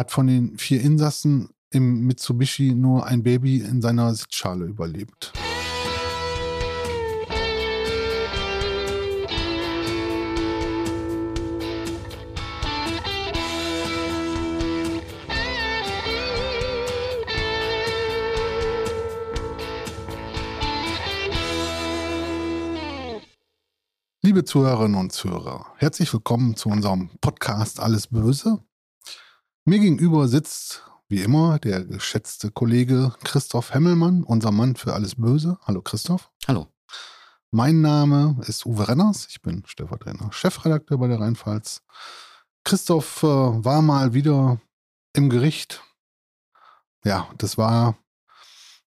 hat von den vier Insassen im Mitsubishi nur ein Baby in seiner Sitzschale überlebt. Liebe Zuhörerinnen und Zuhörer, herzlich willkommen zu unserem Podcast Alles Böse. Mir gegenüber sitzt, wie immer, der geschätzte Kollege Christoph Hemmelmann, unser Mann für Alles Böse. Hallo Christoph. Hallo. Mein Name ist Uwe Renners, ich bin stellvertretender Chefredakteur bei der Rheinpfalz. Christoph äh, war mal wieder im Gericht. Ja, das war,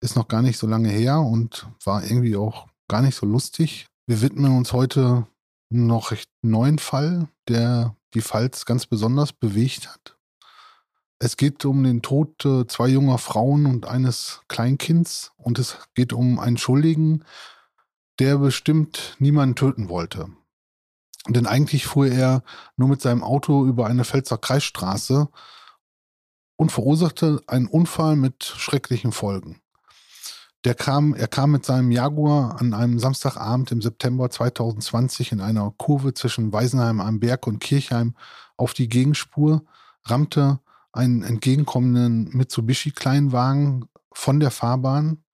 ist noch gar nicht so lange her und war irgendwie auch gar nicht so lustig. Wir widmen uns heute noch recht neuen Fall, der die Pfalz ganz besonders bewegt hat. Es geht um den Tod äh, zwei junger Frauen und eines Kleinkinds und es geht um einen Schuldigen, der bestimmt niemanden töten wollte. Denn eigentlich fuhr er nur mit seinem Auto über eine Pfälzer Kreisstraße und verursachte einen Unfall mit schrecklichen Folgen. Der kam, er kam mit seinem Jaguar an einem Samstagabend im September 2020 in einer Kurve zwischen Weisenheim am Berg und Kirchheim auf die Gegenspur, rammte einen entgegenkommenden Mitsubishi-Kleinwagen von der Fahrbahn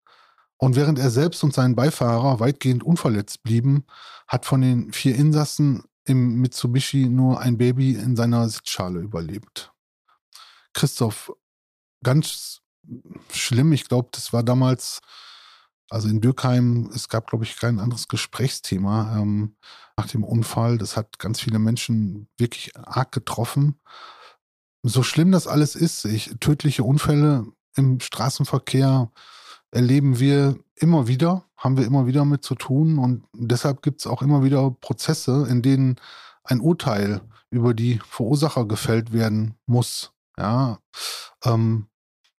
und während er selbst und sein Beifahrer weitgehend unverletzt blieben, hat von den vier Insassen im Mitsubishi nur ein Baby in seiner Sitzschale überlebt. Christoph, ganz schlimm. Ich glaube, das war damals, also in Dürkheim, es gab, glaube ich, kein anderes Gesprächsthema ähm, nach dem Unfall. Das hat ganz viele Menschen wirklich arg getroffen. So schlimm das alles ist, ich, tödliche Unfälle im Straßenverkehr erleben wir immer wieder, haben wir immer wieder mit zu tun und deshalb gibt es auch immer wieder Prozesse, in denen ein Urteil über die Verursacher gefällt werden muss. Ja, ähm,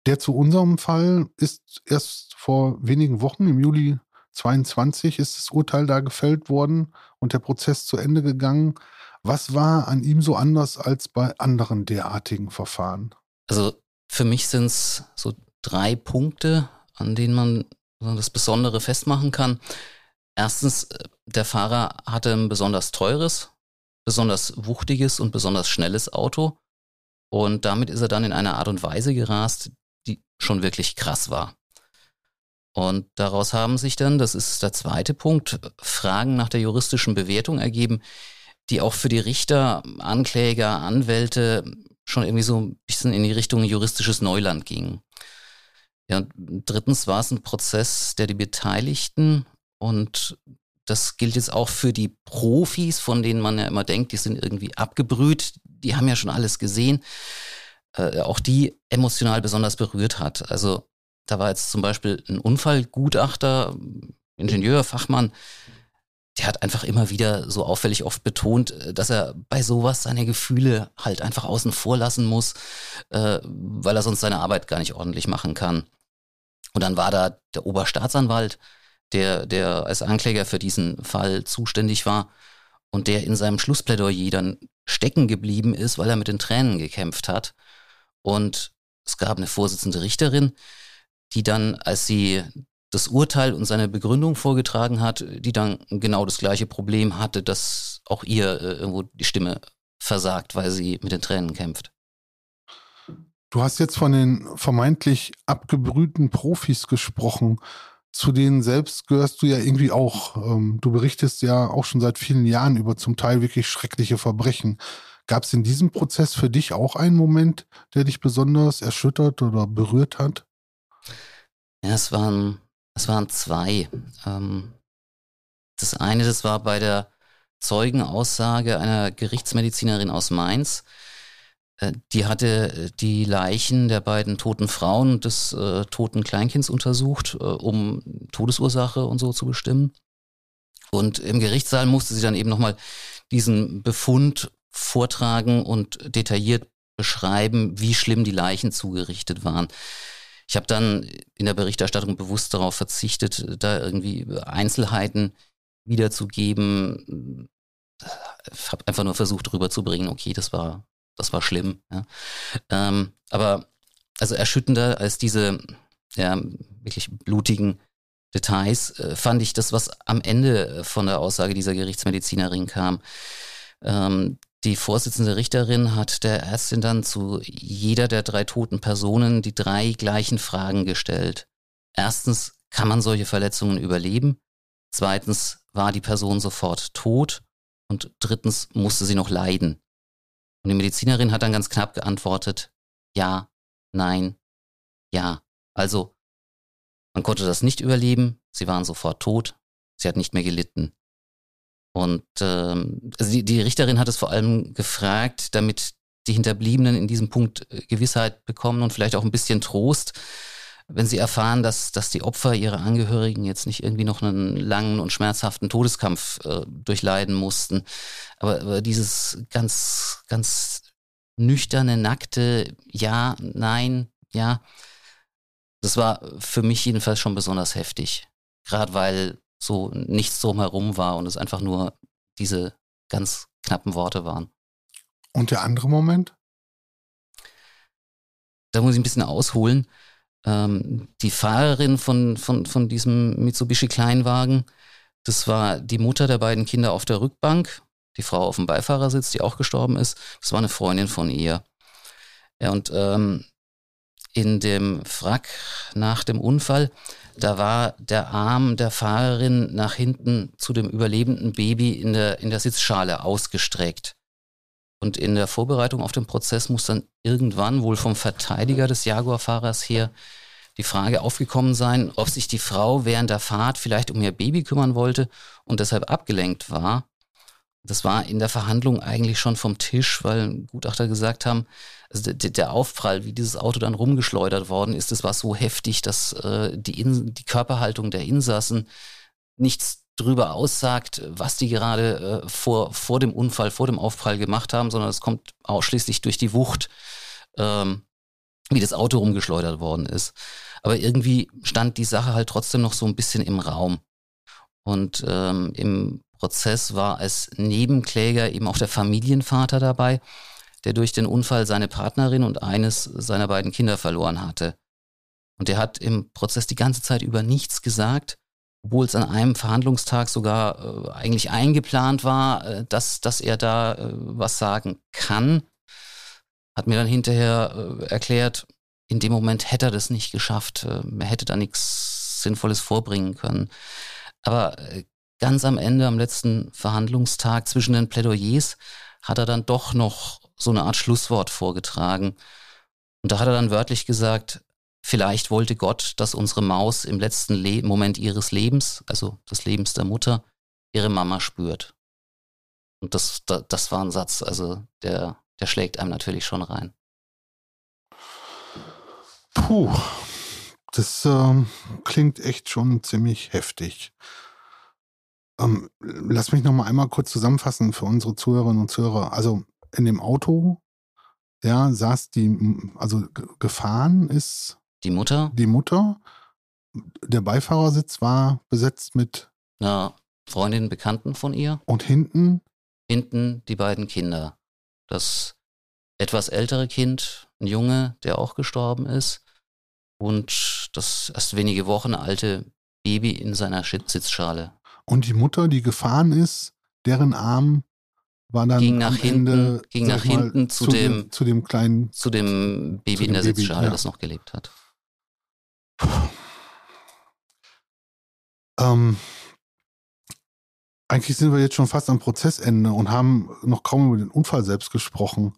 der zu unserem Fall ist erst vor wenigen Wochen, im Juli 22, ist das Urteil da gefällt worden und der Prozess zu Ende gegangen. Was war an ihm so anders als bei anderen derartigen Verfahren? Also für mich sind es so drei Punkte, an denen man das Besondere festmachen kann. Erstens, der Fahrer hatte ein besonders teures, besonders wuchtiges und besonders schnelles Auto. Und damit ist er dann in einer Art und Weise gerast, die schon wirklich krass war. Und daraus haben sich dann, das ist der zweite Punkt, Fragen nach der juristischen Bewertung ergeben, die auch für die Richter, Ankläger, Anwälte schon irgendwie so ein bisschen in die Richtung juristisches Neuland gingen. Ja, drittens war es ein Prozess, der die Beteiligten und das gilt jetzt auch für die Profis, von denen man ja immer denkt, die sind irgendwie abgebrüht, die haben ja schon alles gesehen äh, auch die emotional besonders berührt hat. Also da war jetzt zum Beispiel ein Unfallgutachter, Ingenieur, Fachmann, der hat einfach immer wieder so auffällig oft betont, äh, dass er bei sowas seine Gefühle halt einfach außen vor lassen muss, äh, weil er sonst seine Arbeit gar nicht ordentlich machen kann. Und dann war da der Oberstaatsanwalt, der, der als Ankläger für diesen Fall zuständig war und der in seinem Schlussplädoyer dann stecken geblieben ist, weil er mit den Tränen gekämpft hat. Und es gab eine Vorsitzende Richterin, die dann, als sie das Urteil und seine Begründung vorgetragen hat, die dann genau das gleiche Problem hatte, dass auch ihr äh, irgendwo die Stimme versagt, weil sie mit den Tränen kämpft. Du hast jetzt von den vermeintlich abgebrühten Profis gesprochen. Zu denen selbst gehörst du ja irgendwie auch. Ähm, du berichtest ja auch schon seit vielen Jahren über zum Teil wirklich schreckliche Verbrechen. Gab es in diesem Prozess für dich auch einen Moment, der dich besonders erschüttert oder berührt hat? Ja, es waren, es waren zwei. Ähm, das eine, das war bei der Zeugenaussage einer Gerichtsmedizinerin aus Mainz. Äh, die hatte äh, die Leichen der beiden toten Frauen und des äh, toten Kleinkinds untersucht, äh, um Todesursache und so zu bestimmen. Und im Gerichtssaal musste sie dann eben nochmal diesen Befund vortragen und detailliert beschreiben, wie schlimm die Leichen zugerichtet waren. Ich habe dann in der Berichterstattung bewusst darauf verzichtet, da irgendwie Einzelheiten wiederzugeben. Ich habe einfach nur versucht rüberzubringen, okay, das war, das war schlimm. Ja. Ähm, aber also erschütternder als diese ja, wirklich blutigen Details äh, fand ich das, was am Ende von der Aussage dieser Gerichtsmedizinerin kam. Ähm, die Vorsitzende Richterin hat der Ärztin dann zu jeder der drei toten Personen die drei gleichen Fragen gestellt. Erstens, kann man solche Verletzungen überleben? Zweitens, war die Person sofort tot? Und drittens, musste sie noch leiden? Und die Medizinerin hat dann ganz knapp geantwortet, ja, nein, ja. Also, man konnte das nicht überleben, sie waren sofort tot, sie hat nicht mehr gelitten. Und ähm, also die, die Richterin hat es vor allem gefragt, damit die Hinterbliebenen in diesem Punkt äh, Gewissheit bekommen und vielleicht auch ein bisschen Trost, wenn sie erfahren, dass, dass die Opfer ihre Angehörigen jetzt nicht irgendwie noch einen langen und schmerzhaften Todeskampf äh, durchleiden mussten. Aber, aber dieses ganz, ganz nüchterne, nackte Ja, Nein, Ja, das war für mich jedenfalls schon besonders heftig. Gerade weil so nichts drumherum war und es einfach nur diese ganz knappen Worte waren. Und der andere Moment? Da muss ich ein bisschen ausholen. Ähm, die Fahrerin von, von, von diesem Mitsubishi Kleinwagen, das war die Mutter der beiden Kinder auf der Rückbank, die Frau auf dem Beifahrersitz, die auch gestorben ist. Das war eine Freundin von ihr. Ja, und ähm, in dem Wrack nach dem Unfall, da war der Arm der Fahrerin nach hinten zu dem überlebenden Baby in der, in der Sitzschale ausgestreckt. Und in der Vorbereitung auf den Prozess muss dann irgendwann wohl vom Verteidiger des Jaguar-Fahrers her die Frage aufgekommen sein, ob sich die Frau während der Fahrt vielleicht um ihr Baby kümmern wollte und deshalb abgelenkt war. Das war in der Verhandlung eigentlich schon vom Tisch, weil Gutachter gesagt haben, also der, Aufprall, wie dieses Auto dann rumgeschleudert worden ist, das war so heftig, dass äh, die, In die Körperhaltung der Insassen nichts drüber aussagt, was die gerade äh, vor, vor dem Unfall, vor dem Aufprall gemacht haben, sondern es kommt ausschließlich durch die Wucht, ähm, wie das Auto rumgeschleudert worden ist. Aber irgendwie stand die Sache halt trotzdem noch so ein bisschen im Raum. Und ähm, im Prozess war als Nebenkläger eben auch der Familienvater dabei, der durch den Unfall seine Partnerin und eines seiner beiden Kinder verloren hatte. Und der hat im Prozess die ganze Zeit über nichts gesagt, obwohl es an einem Verhandlungstag sogar äh, eigentlich eingeplant war, äh, dass, dass er da äh, was sagen kann. Hat mir dann hinterher äh, erklärt, in dem Moment hätte er das nicht geschafft. Äh, er hätte da nichts Sinnvolles vorbringen können. Aber äh, ganz am Ende, am letzten Verhandlungstag zwischen den Plädoyers, hat er dann doch noch so eine Art Schlusswort vorgetragen. Und da hat er dann wörtlich gesagt, vielleicht wollte Gott, dass unsere Maus im letzten Le Moment ihres Lebens, also des Lebens der Mutter, ihre Mama spürt. Und das, das, war ein Satz, also der, der schlägt einem natürlich schon rein. Puh, das ähm, klingt echt schon ziemlich heftig. Ähm, lass mich noch mal einmal kurz zusammenfassen für unsere Zuhörerinnen und Zuhörer. Also in dem Auto, ja, saß die, also gefahren ist die Mutter. Die Mutter. Der Beifahrersitz war besetzt mit einer Freundin, Bekannten von ihr. Und hinten? Hinten die beiden Kinder. Das etwas ältere Kind, ein Junge, der auch gestorben ist. Und das erst wenige Wochen alte Baby in seiner Sitzschale. Und die Mutter, die gefahren ist, deren Arm war dann ging nach hinten, Ende, ging nach mal, hinten zu, zu, dem, zu dem kleinen zu dem Baby zu dem in der Baby, Sitzschale, ja. das noch gelebt hat. Ähm, eigentlich sind wir jetzt schon fast am Prozessende und haben noch kaum über den Unfall selbst gesprochen.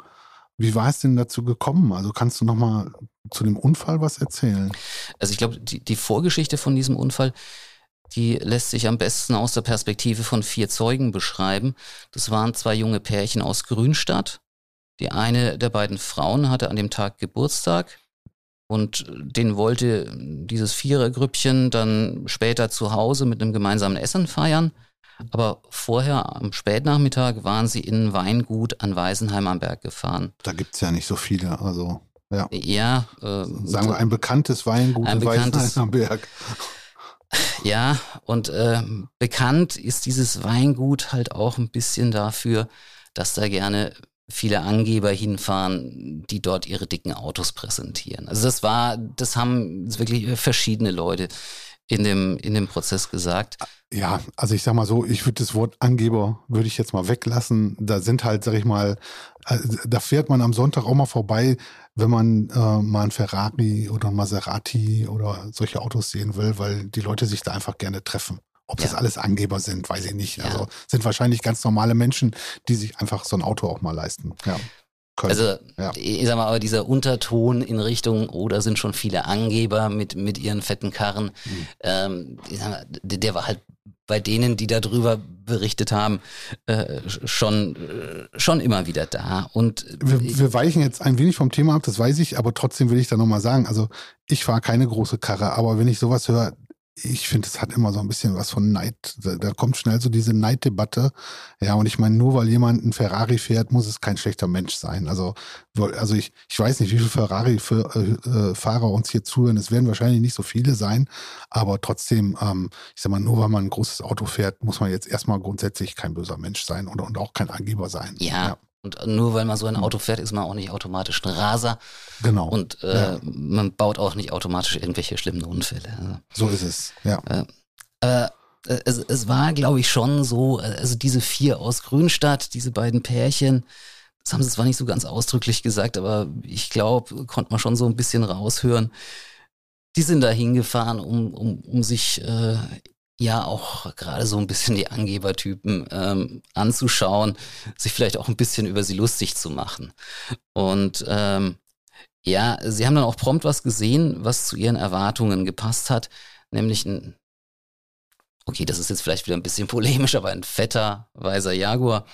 Wie war es denn dazu gekommen? Also kannst du noch mal zu dem Unfall was erzählen? Also ich glaube, die, die Vorgeschichte von diesem Unfall, die lässt sich am besten aus der Perspektive von vier Zeugen beschreiben. Das waren zwei junge Pärchen aus Grünstadt. Die eine der beiden Frauen hatte an dem Tag Geburtstag und den wollte dieses Vierergrüppchen dann später zu Hause mit einem gemeinsamen Essen feiern. Aber vorher am Spätnachmittag waren sie in Weingut an Weisenheim am Berg gefahren. Da gibt es ja nicht so viele, also ja. Ja. Äh, Sagen wir ein bekanntes Weingut ein in bekanntes, Weisenheim am Berg. Ja, und äh, bekannt ist dieses Weingut halt auch ein bisschen dafür, dass da gerne viele Angeber hinfahren, die dort ihre dicken Autos präsentieren. Also das war, das haben wirklich verschiedene Leute in dem, in dem Prozess gesagt. Ja, also ich sag mal so, ich würde das Wort Angeber, würde ich jetzt mal weglassen. Da sind halt, sag ich mal, äh, da fährt man am Sonntag auch mal vorbei, wenn man äh, mal ein Ferrari oder ein Maserati oder solche Autos sehen will, weil die Leute sich da einfach gerne treffen. Ob ja. das alles Angeber sind, weiß ich nicht. Ja. Also sind wahrscheinlich ganz normale Menschen, die sich einfach so ein Auto auch mal leisten. Ja. Können. Also, ja. ich sag mal, aber dieser Unterton in Richtung, oder oh, sind schon viele Angeber mit, mit ihren fetten Karren, mhm. ähm, mal, der war halt bei denen, die darüber berichtet haben, äh, schon, äh, schon immer wieder da. Und wir, wir, weichen jetzt ein wenig vom Thema ab, das weiß ich, aber trotzdem will ich da nochmal sagen, also ich fahre keine große Karre, aber wenn ich sowas höre, ich finde, es hat immer so ein bisschen was von Neid. Da, kommt schnell so diese Neiddebatte. Ja, und ich meine, nur weil jemand ein Ferrari fährt, muss es kein schlechter Mensch sein. Also, also ich, ich weiß nicht, wie viele Ferrari-Fahrer äh, uns hier zuhören. Es werden wahrscheinlich nicht so viele sein, aber trotzdem, ähm, ich sag mal, nur weil man ein großes Auto fährt, muss man jetzt erstmal grundsätzlich kein böser Mensch sein und, und auch kein Angeber sein. ja. ja. Und nur weil man so ein hm. Auto fährt, ist man auch nicht automatisch ein Raser. Genau. Und äh, ja. man baut auch nicht automatisch irgendwelche schlimmen Unfälle. Also, so ist es, ja. Äh, äh, es, es war, glaube ich, schon so, äh, also diese vier aus Grünstadt, diese beiden Pärchen, das haben sie zwar nicht so ganz ausdrücklich gesagt, aber ich glaube, konnte man schon so ein bisschen raushören. Die sind da hingefahren, um, um, um sich äh, ja auch gerade so ein bisschen die Angebertypen ähm, anzuschauen, sich vielleicht auch ein bisschen über sie lustig zu machen. Und ähm, ja, sie haben dann auch prompt was gesehen, was zu ihren Erwartungen gepasst hat, nämlich ein, okay, das ist jetzt vielleicht wieder ein bisschen polemisch, aber ein fetter, weißer Jaguar,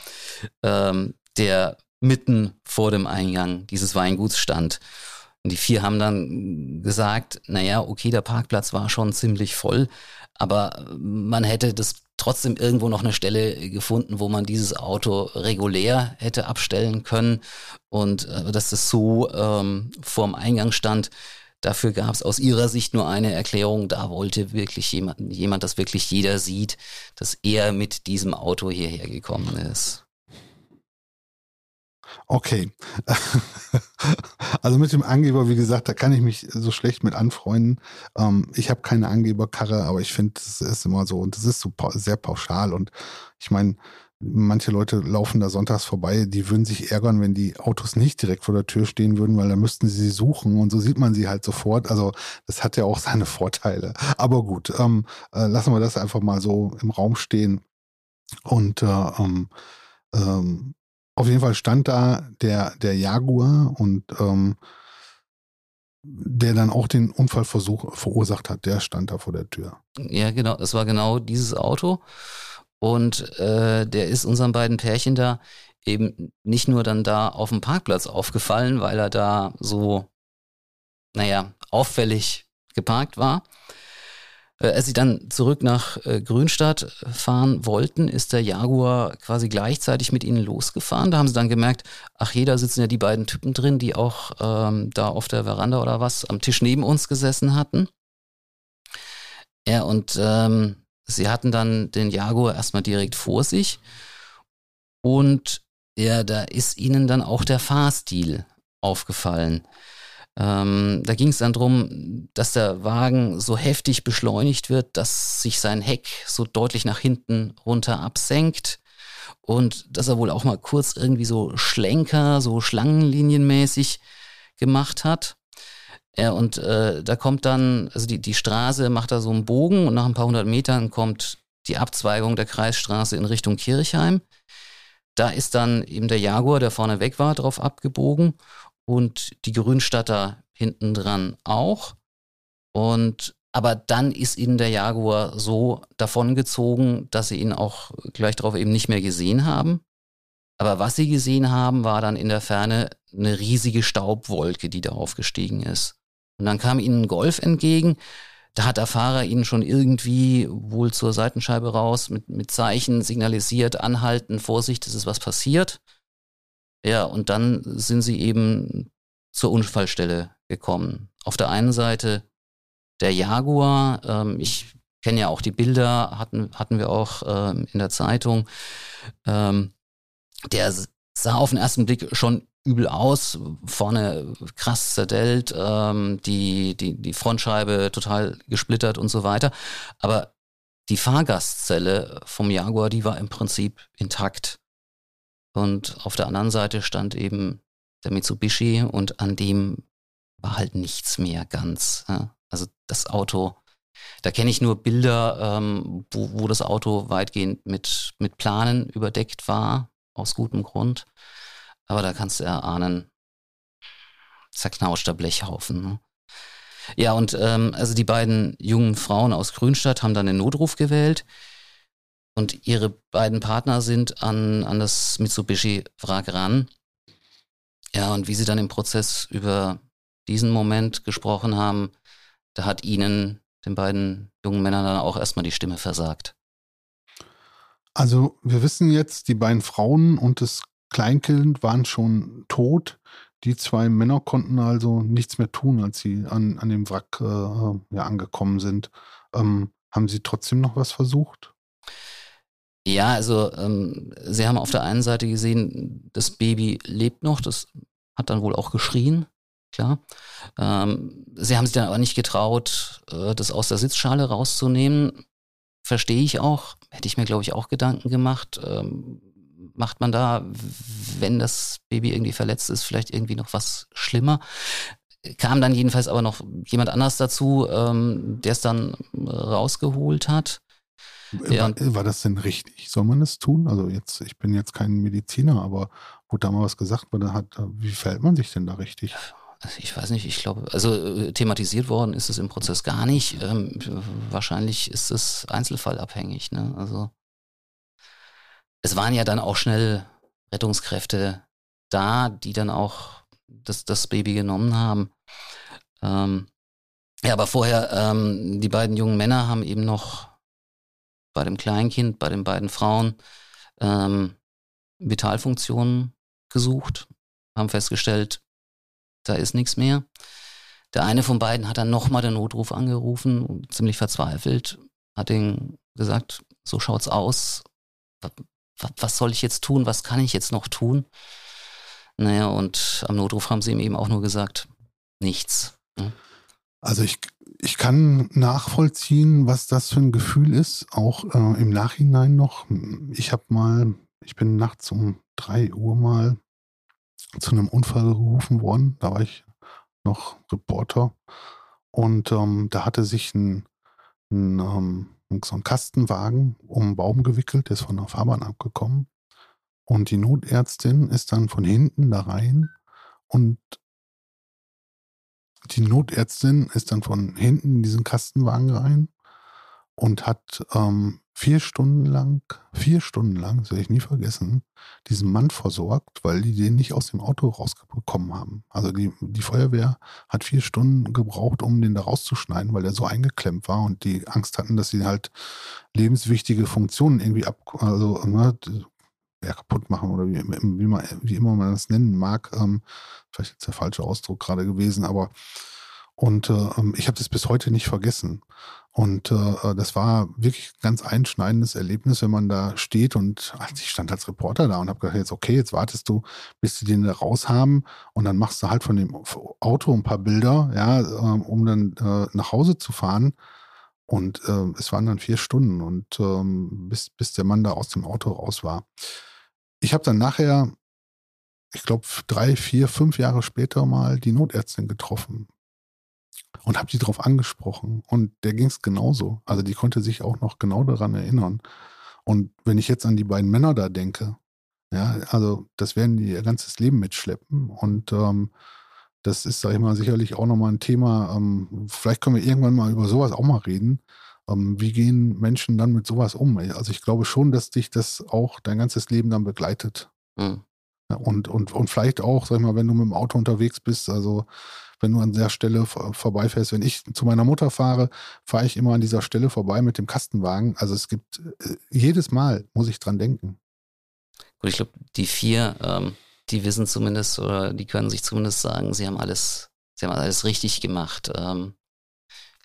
ähm, der mitten vor dem Eingang dieses Weinguts stand. Und die vier haben dann gesagt, naja, okay, der Parkplatz war schon ziemlich voll, aber man hätte das trotzdem irgendwo noch eine Stelle gefunden, wo man dieses Auto regulär hätte abstellen können und äh, dass das so ähm, vorm Eingang stand. Dafür gab es aus ihrer Sicht nur eine Erklärung. Da wollte wirklich jemand, jemand, dass wirklich jeder sieht, dass er mit diesem Auto hierher gekommen ist. Okay. also mit dem Angeber, wie gesagt, da kann ich mich so schlecht mit anfreunden. Ähm, ich habe keine Angeberkarre, aber ich finde, das ist immer so und das ist so sehr pauschal und ich meine, manche Leute laufen da sonntags vorbei, die würden sich ärgern, wenn die Autos nicht direkt vor der Tür stehen würden, weil dann müssten sie sie suchen und so sieht man sie halt sofort. Also das hat ja auch seine Vorteile. Aber gut, ähm, äh, lassen wir das einfach mal so im Raum stehen und äh, ähm, ähm, auf jeden Fall stand da der, der Jaguar und ähm, der dann auch den Unfallversuch verursacht hat, der stand da vor der Tür. Ja, genau, das war genau dieses Auto. Und äh, der ist unseren beiden Pärchen da eben nicht nur dann da auf dem Parkplatz aufgefallen, weil er da so, naja, auffällig geparkt war, als sie dann zurück nach äh, Grünstadt fahren wollten, ist der Jaguar quasi gleichzeitig mit ihnen losgefahren. Da haben sie dann gemerkt, ach je, da sitzen ja die beiden Typen drin, die auch ähm, da auf der Veranda oder was am Tisch neben uns gesessen hatten. Ja, und ähm, sie hatten dann den Jaguar erstmal direkt vor sich. Und ja, da ist ihnen dann auch der Fahrstil aufgefallen. Ähm, da ging es dann darum, dass der Wagen so heftig beschleunigt wird, dass sich sein Heck so deutlich nach hinten runter absenkt und dass er wohl auch mal kurz irgendwie so Schlenker, so Schlangenlinienmäßig gemacht hat. Ja, und äh, da kommt dann, also die, die Straße macht da so einen Bogen und nach ein paar hundert Metern kommt die Abzweigung der Kreisstraße in Richtung Kirchheim. Da ist dann eben der Jaguar, der vorne weg war, drauf abgebogen und die Grünstatter hinten dran auch. Und aber dann ist ihnen der Jaguar so davongezogen, dass sie ihn auch gleich darauf eben nicht mehr gesehen haben. Aber was sie gesehen haben, war dann in der Ferne eine riesige Staubwolke, die da aufgestiegen ist. Und dann kam ihnen ein Golf entgegen. Da hat der Fahrer ihnen schon irgendwie wohl zur Seitenscheibe raus mit, mit Zeichen signalisiert, anhalten, Vorsicht, es ist was passiert. Ja, und dann sind sie eben zur Unfallstelle gekommen. Auf der einen Seite der Jaguar, ähm, ich kenne ja auch die Bilder, hatten, hatten wir auch ähm, in der Zeitung, ähm, der sah auf den ersten Blick schon übel aus, vorne krass zerdellt, ähm, die, die, die Frontscheibe total gesplittert und so weiter. Aber die Fahrgastzelle vom Jaguar, die war im Prinzip intakt. Und auf der anderen Seite stand eben der Mitsubishi und an dem war halt nichts mehr ganz. Ja. Also das Auto, da kenne ich nur Bilder, ähm, wo, wo das Auto weitgehend mit, mit Planen überdeckt war, aus gutem Grund. Aber da kannst du erahnen, zerknauschter Blechhaufen. Ne? Ja, und ähm, also die beiden jungen Frauen aus Grünstadt haben dann den Notruf gewählt und ihre beiden Partner sind an, an das Mitsubishi-Wrack ran. Ja, und wie sie dann im Prozess über diesen Moment gesprochen haben, da hat ihnen, den beiden jungen Männern, dann auch erstmal die Stimme versagt. Also wir wissen jetzt, die beiden Frauen und das Kleinkind waren schon tot. Die zwei Männer konnten also nichts mehr tun, als sie an, an dem Wrack äh, ja, angekommen sind. Ähm, haben sie trotzdem noch was versucht? Ja, also ähm, sie haben auf der einen Seite gesehen, das Baby lebt noch, das hat dann wohl auch geschrien, klar. Ähm, sie haben sich dann aber nicht getraut, äh, das aus der Sitzschale rauszunehmen. Verstehe ich auch, hätte ich mir, glaube ich, auch Gedanken gemacht. Ähm, macht man da, wenn das Baby irgendwie verletzt ist, vielleicht irgendwie noch was schlimmer? Kam dann jedenfalls aber noch jemand anders dazu, ähm, der es dann rausgeholt hat. Ja. War, war, das denn richtig? Soll man das tun? Also jetzt, ich bin jetzt kein Mediziner, aber wurde da mal was gesagt wurde, hat, wie verhält man sich denn da richtig? Ich weiß nicht, ich glaube, also äh, thematisiert worden ist es im Prozess gar nicht. Ähm, wahrscheinlich ist es einzelfallabhängig. Ne? Also es waren ja dann auch schnell Rettungskräfte da, die dann auch das, das Baby genommen haben. Ähm, ja, aber vorher, ähm, die beiden jungen Männer haben eben noch bei dem Kleinkind, bei den beiden Frauen ähm, Vitalfunktionen gesucht, haben festgestellt, da ist nichts mehr. Der eine von beiden hat dann nochmal den Notruf angerufen, ziemlich verzweifelt, hat ihn gesagt, so schaut's aus was soll ich jetzt tun, was kann ich jetzt noch tun? Naja, und am Notruf haben sie ihm eben auch nur gesagt, nichts. Ne? Also ich, ich kann nachvollziehen, was das für ein Gefühl ist, auch äh, im Nachhinein noch. Ich habe mal, ich bin nachts um drei Uhr mal zu einem Unfall gerufen worden. Da war ich noch Reporter. Und ähm, da hatte sich ein, ein ähm, so ein Kastenwagen um einen Baum gewickelt, der ist von der Fahrbahn abgekommen. Und die Notärztin ist dann von hinten da rein und die Notärztin ist dann von hinten in diesen Kastenwagen rein und hat ähm, vier Stunden lang, vier Stunden lang, das werde ich nie vergessen, diesen Mann versorgt, weil die den nicht aus dem Auto rausbekommen haben. Also die, die Feuerwehr hat vier Stunden gebraucht, um den da rauszuschneiden, weil er so eingeklemmt war und die Angst hatten, dass sie halt lebenswichtige Funktionen irgendwie ab, also ne, ja, kaputt machen oder wie, wie, man, wie immer man das nennen mag. Ähm, vielleicht ist der falsche Ausdruck gerade gewesen, aber und äh, ähm, ich habe das bis heute nicht vergessen. Und äh, das war wirklich ein ganz einschneidendes Erlebnis, wenn man da steht und also ich stand als Reporter da und habe gedacht, jetzt okay, jetzt wartest du, bis die den da raus haben und dann machst du halt von dem Auto ein paar Bilder, ja, äh, um dann äh, nach Hause zu fahren. Und äh, es waren dann vier Stunden und ähm, bis, bis der Mann da aus dem Auto raus war. Ich habe dann nachher, ich glaube, drei, vier, fünf Jahre später mal die Notärztin getroffen, und habe die darauf angesprochen. Und der ging es genauso. Also die konnte sich auch noch genau daran erinnern. Und wenn ich jetzt an die beiden Männer da denke, ja, also das werden die ihr ganzes Leben mitschleppen. Und ähm, das ist, sag ich mal, sicherlich auch nochmal ein Thema. Ähm, vielleicht können wir irgendwann mal über sowas auch mal reden. Ähm, wie gehen Menschen dann mit sowas um? Also ich glaube schon, dass dich das auch dein ganzes Leben dann begleitet. Mhm. Ja, und, und, und vielleicht auch, sag ich mal, wenn du mit dem Auto unterwegs bist, also wenn du an der Stelle vorbeifährst. Wenn ich zu meiner Mutter fahre, fahre ich immer an dieser Stelle vorbei mit dem Kastenwagen. Also es gibt, äh, jedes Mal muss ich dran denken. Gut, ich glaube, die vier, ähm, die wissen zumindest oder die können sich zumindest sagen, sie haben alles, sie haben alles richtig gemacht. Ähm,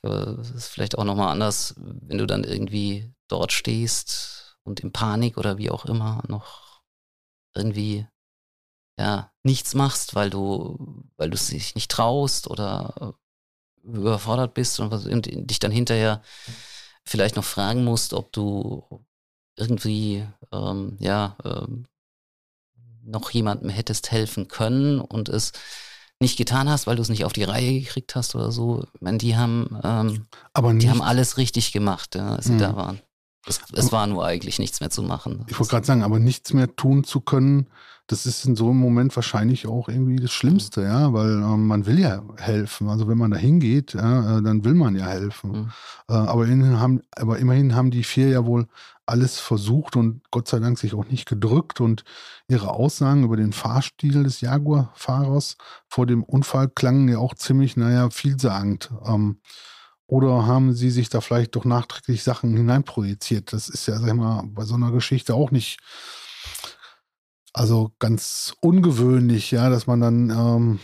das ist vielleicht auch nochmal anders, wenn du dann irgendwie dort stehst und in Panik oder wie auch immer noch irgendwie ja nichts machst, weil du, weil du es dich nicht traust oder überfordert bist und, was, und dich dann hinterher vielleicht noch fragen musst, ob du irgendwie ähm, ja ähm, noch jemandem hättest helfen können und es nicht getan hast, weil du es nicht auf die Reihe gekriegt hast oder so. Ich meine, die haben, ähm, Aber die haben alles richtig gemacht, ja, als sie mhm. da waren. Es, es, war nur eigentlich nichts mehr zu machen. Ich wollte gerade sagen, aber nichts mehr tun zu können, das ist in so einem Moment wahrscheinlich auch irgendwie das Schlimmste, ja, weil äh, man will ja helfen. Also wenn man da hingeht, ja, äh, dann will man ja helfen. Mhm. Äh, aber, immerhin haben, aber immerhin haben die vier ja wohl alles versucht und Gott sei Dank sich auch nicht gedrückt und ihre Aussagen über den Fahrstil des Jaguar-Fahrers vor dem Unfall klangen ja auch ziemlich, naja, vielsagend. Ähm, oder haben sie sich da vielleicht doch nachträglich Sachen hineinprojiziert? Das ist ja, sag ich mal, bei so einer Geschichte auch nicht, also ganz ungewöhnlich, ja, dass man dann ähm,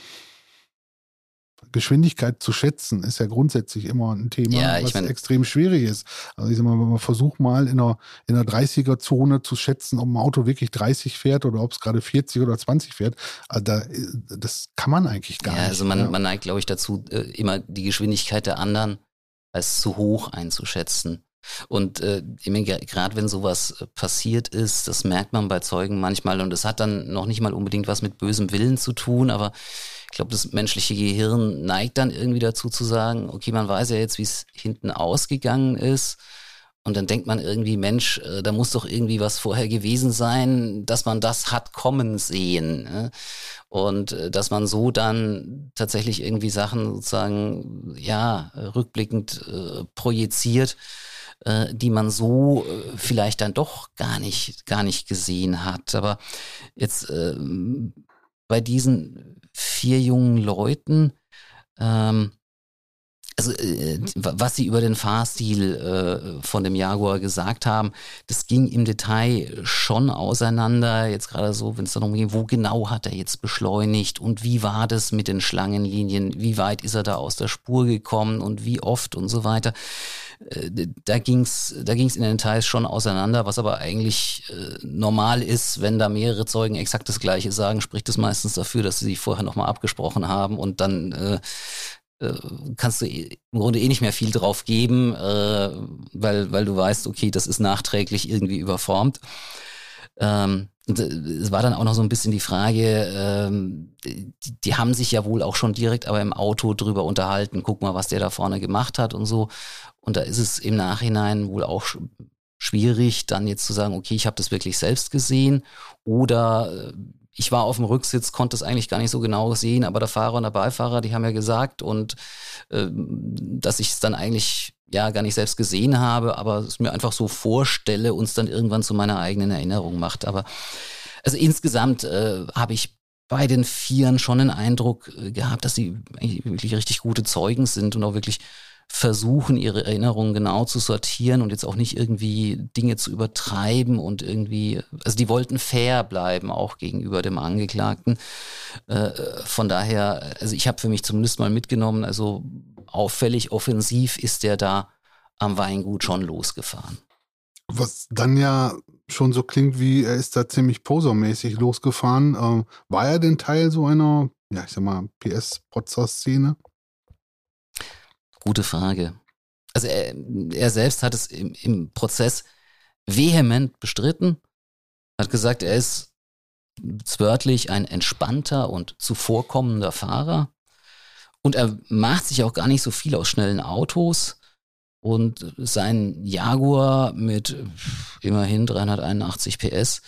Geschwindigkeit zu schätzen, ist ja grundsätzlich immer ein Thema, ja, was mein, extrem schwierig ist. Also ich sag mal, wenn man versucht mal in einer, in einer 30er-Zone zu schätzen, ob ein Auto wirklich 30 fährt oder ob es gerade 40 oder 20 fährt, also da, das kann man eigentlich gar ja, nicht. Also man, ja. man neigt, glaube ich, dazu, äh, immer die Geschwindigkeit der anderen als zu hoch einzuschätzen. Und äh, gerade wenn sowas äh, passiert ist, das merkt man bei Zeugen manchmal und es hat dann noch nicht mal unbedingt was mit bösem Willen zu tun, aber ich glaube, das menschliche Gehirn neigt dann irgendwie dazu zu sagen, okay, man weiß ja jetzt, wie es hinten ausgegangen ist. Und dann denkt man irgendwie, Mensch, äh, da muss doch irgendwie was vorher gewesen sein, dass man das hat kommen sehen. Ne? Und äh, dass man so dann tatsächlich irgendwie Sachen sozusagen, ja, rückblickend äh, projiziert, äh, die man so äh, vielleicht dann doch gar nicht, gar nicht gesehen hat. Aber jetzt äh, bei diesen vier jungen Leuten, ähm, also äh, was sie über den Fahrstil äh, von dem Jaguar gesagt haben, das ging im Detail schon auseinander. Jetzt gerade so, wenn es darum ging, wo genau hat er jetzt beschleunigt und wie war das mit den Schlangenlinien, wie weit ist er da aus der Spur gekommen und wie oft und so weiter. Äh, da ging's, da ging's in den Details schon auseinander, was aber eigentlich äh, normal ist, wenn da mehrere Zeugen exakt das Gleiche sagen, spricht es meistens dafür, dass sie sich vorher nochmal abgesprochen haben und dann äh, äh, kannst du im Grunde eh nicht mehr viel drauf geben, äh, weil, weil du weißt, okay, das ist nachträglich irgendwie überformt. Ähm, es war dann auch noch so ein bisschen die Frage, ähm, die, die, haben sich ja wohl auch schon direkt aber im Auto drüber unterhalten, guck mal, was der da vorne gemacht hat und so. Und da ist es im Nachhinein wohl auch schwierig, dann jetzt zu sagen, okay, ich habe das wirklich selbst gesehen oder äh, ich war auf dem Rücksitz, konnte es eigentlich gar nicht so genau sehen, aber der Fahrer und der Beifahrer, die haben ja gesagt und äh, dass ich es dann eigentlich ja gar nicht selbst gesehen habe, aber es mir einfach so vorstelle und es dann irgendwann zu meiner eigenen Erinnerung macht. Aber also insgesamt äh, habe ich bei den Vieren schon den Eindruck äh, gehabt, dass sie wirklich richtig gute Zeugen sind und auch wirklich versuchen, ihre Erinnerungen genau zu sortieren und jetzt auch nicht irgendwie Dinge zu übertreiben und irgendwie, also die wollten fair bleiben, auch gegenüber dem Angeklagten. Äh, von daher, also ich habe für mich zumindest mal mitgenommen, also auffällig offensiv ist der da am Weingut schon losgefahren. Was dann ja schon so klingt, wie er ist da ziemlich posermäßig losgefahren. Ähm, war er denn Teil so einer, ja, ich sag mal, PS-Prozess-Szene? Gute Frage. Also er, er selbst hat es im, im, Prozess vehement bestritten, hat gesagt, er ist wörtlich ein entspannter und zuvorkommender Fahrer und er macht sich auch gar nicht so viel aus schnellen Autos und sein Jaguar mit immerhin 381 PS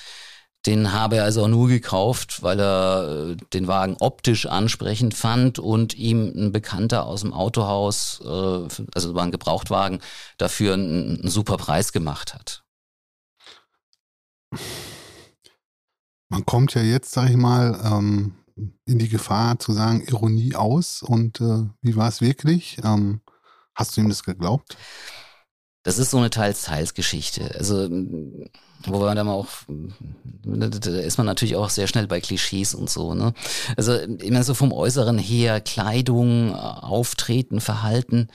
den habe er also nur gekauft, weil er äh, den Wagen optisch ansprechend fand und ihm ein Bekannter aus dem Autohaus, äh, also war ein Gebrauchtwagen, dafür einen, super Preis gemacht hat. Man kommt ja jetzt, sag ich mal, ähm, in die Gefahr zu sagen, Ironie aus und äh, wie war es wirklich? Ähm, hast du ihm das geglaubt? Das ist so eine Teils-Teils-Geschichte. Also, wo man dann auch, da ist man natürlich auch sehr schnell bei Klischees und so, ne? Also, immer so vom Äußeren her, Kleidung, Auftreten, Verhalten,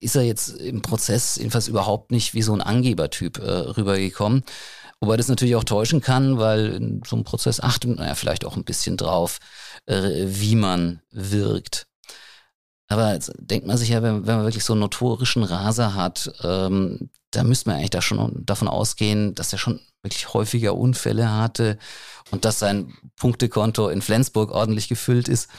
ist er jetzt im Prozess jedenfalls überhaupt nicht wie so ein Angebertyp äh, rübergekommen. Wobei das natürlich auch täuschen kann, weil in so einem Prozess achtet man ja vielleicht auch ein bisschen drauf, äh, wie man wirkt. Aber jetzt denkt man sich ja, wenn, wenn man wirklich so einen notorischen Raser hat, ähm, da müsste man eigentlich da schon davon ausgehen, dass er schon wirklich häufiger Unfälle hatte und dass sein Punktekonto in Flensburg ordentlich gefüllt ist.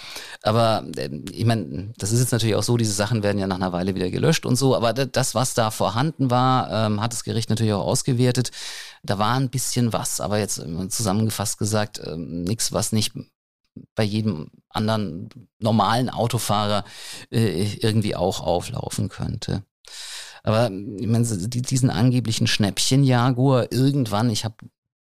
Aber äh, ich meine, das ist jetzt natürlich auch so, diese Sachen werden ja nach einer Weile wieder gelöscht und so, aber das, was da vorhanden war, ähm, hat das Gericht natürlich auch ausgewertet. Da war ein bisschen was, aber jetzt zusammengefasst gesagt, ähm, nichts, was nicht bei jedem anderen normalen Autofahrer äh, irgendwie auch auflaufen könnte. Aber ich meine, diesen angeblichen Schnäppchen-Jaguar, irgendwann, ich habe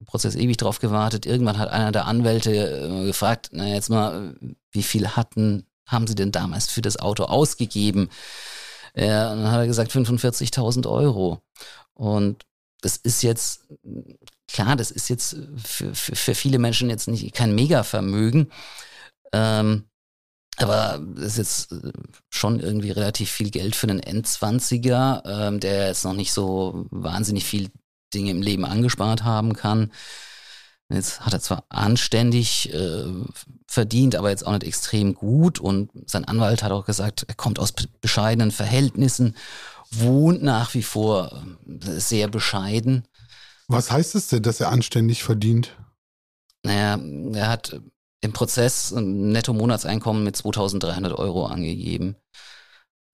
im Prozess ewig drauf gewartet, irgendwann hat einer der Anwälte äh, gefragt, na jetzt mal, wie viel hatten, haben sie denn damals für das Auto ausgegeben? Ja, und dann hat er gesagt 45.000 Euro. Und das ist jetzt, klar, das ist jetzt für, für, für viele Menschen jetzt nicht kein Mega-Vermögen. Ähm, aber das ist jetzt äh, schon irgendwie relativ viel Geld für einen Endzwanziger, ähm, der jetzt noch nicht so wahnsinnig viel Dinge im Leben angespart haben kann. Jetzt hat er zwar anständig äh, verdient, aber jetzt auch nicht extrem gut. Und sein Anwalt hat auch gesagt, er kommt aus bescheidenen Verhältnissen, wohnt nach wie vor äh, sehr bescheiden. Was heißt es denn, dass er anständig verdient? Naja, er hat im Prozess ein Netto-Monatseinkommen mit 2300 Euro angegeben.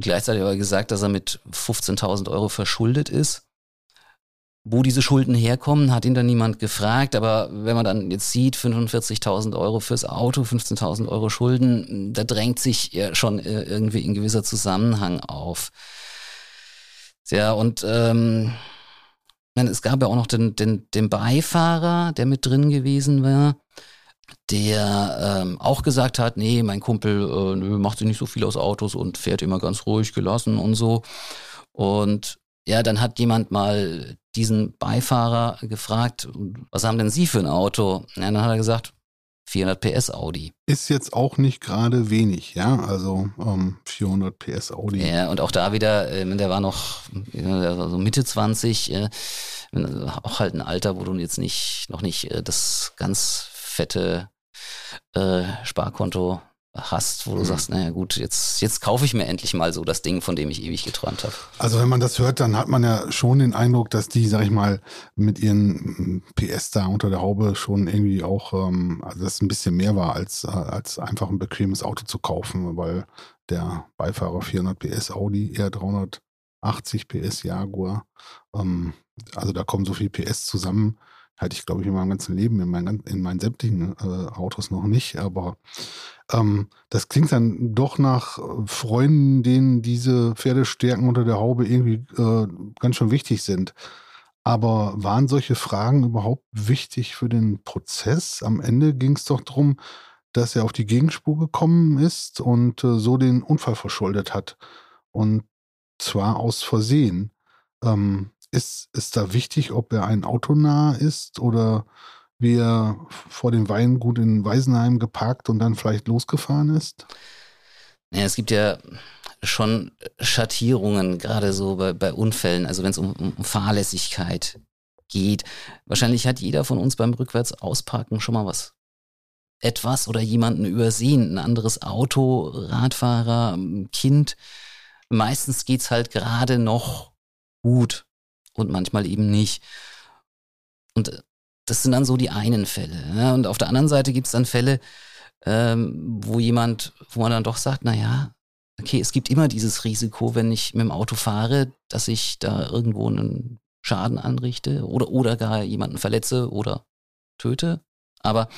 Gleichzeitig aber gesagt, dass er mit 15.000 Euro verschuldet ist. Wo diese Schulden herkommen, hat ihn dann niemand gefragt. Aber wenn man dann jetzt sieht, 45.000 Euro fürs Auto, 15.000 Euro Schulden, da drängt sich ja schon äh, irgendwie ein gewisser Zusammenhang auf. Ja, und ähm, es gab ja auch noch den, den, den Beifahrer, der mit drin gewesen war der ähm, auch gesagt hat, nee, mein Kumpel äh, nö, macht sich nicht so viel aus Autos und fährt immer ganz ruhig gelassen und so. Und ja, dann hat jemand mal diesen Beifahrer gefragt, was haben denn Sie für ein Auto? Ja, dann hat er gesagt, 400 PS Audi. Ist jetzt auch nicht gerade wenig, ja, also ähm, 400 PS Audi. Ja, und auch da wieder, äh, der war noch der war so Mitte 20, äh, auch halt ein Alter, wo du jetzt nicht, noch nicht äh, das ganz fette äh, Sparkonto hast, wo du mhm. sagst, naja gut, jetzt, jetzt kaufe ich mir endlich mal so das Ding, von dem ich ewig geträumt habe. Also wenn man das hört, dann hat man ja schon den Eindruck, dass die, sag ich mal, mit ihren PS da unter der Haube schon irgendwie auch, ähm, also das ein bisschen mehr war, als, äh, als einfach ein bequemes Auto zu kaufen, weil der Beifahrer 400 PS Audi, eher 380 PS Jaguar, ähm, also da kommen so viel PS zusammen, hatte ich, glaube ich, in meinem ganzen Leben, in meinen, in meinen sämtlichen äh, Autos noch nicht. Aber ähm, das klingt dann doch nach äh, Freunden, denen diese Pferdestärken unter der Haube irgendwie äh, ganz schön wichtig sind. Aber waren solche Fragen überhaupt wichtig für den Prozess? Am Ende ging es doch darum, dass er auf die Gegenspur gekommen ist und äh, so den Unfall verschuldet hat. Und zwar aus Versehen. Ähm, ist, ist da wichtig, ob er ein Autonah ist oder wie er vor dem Weingut in Weisenheim geparkt und dann vielleicht losgefahren ist? Ja, es gibt ja schon Schattierungen, gerade so bei, bei Unfällen, also wenn es um, um Fahrlässigkeit geht. Wahrscheinlich hat jeder von uns beim Rückwärtsausparken schon mal was etwas oder jemanden übersehen, ein anderes Auto, Radfahrer, Kind. Meistens geht es halt gerade noch gut und manchmal eben nicht. Und äh, das sind dann so die einen Fälle. Ja? Und auf der anderen Seite gibt es dann Fälle, ähm, wo jemand, wo man dann doch sagt, naja, okay, es gibt immer dieses Risiko, wenn ich mit dem Auto fahre, dass ich da irgendwo einen Schaden anrichte oder, oder gar jemanden verletze oder töte. Aber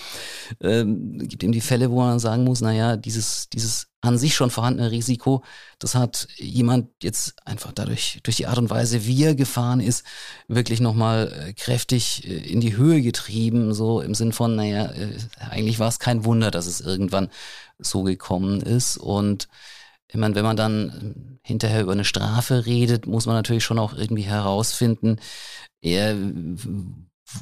ähm, gibt eben die Fälle, wo man sagen muss, naja, dieses, dieses an sich schon vorhandene Risiko, das hat jemand jetzt einfach dadurch, durch die Art und Weise, wie er gefahren ist, wirklich nochmal äh, kräftig äh, in die Höhe getrieben, so im Sinn von, naja, äh, eigentlich war es kein Wunder, dass es irgendwann so gekommen ist. Und ich meine, wenn man dann hinterher über eine Strafe redet, muss man natürlich schon auch irgendwie herausfinden, eher,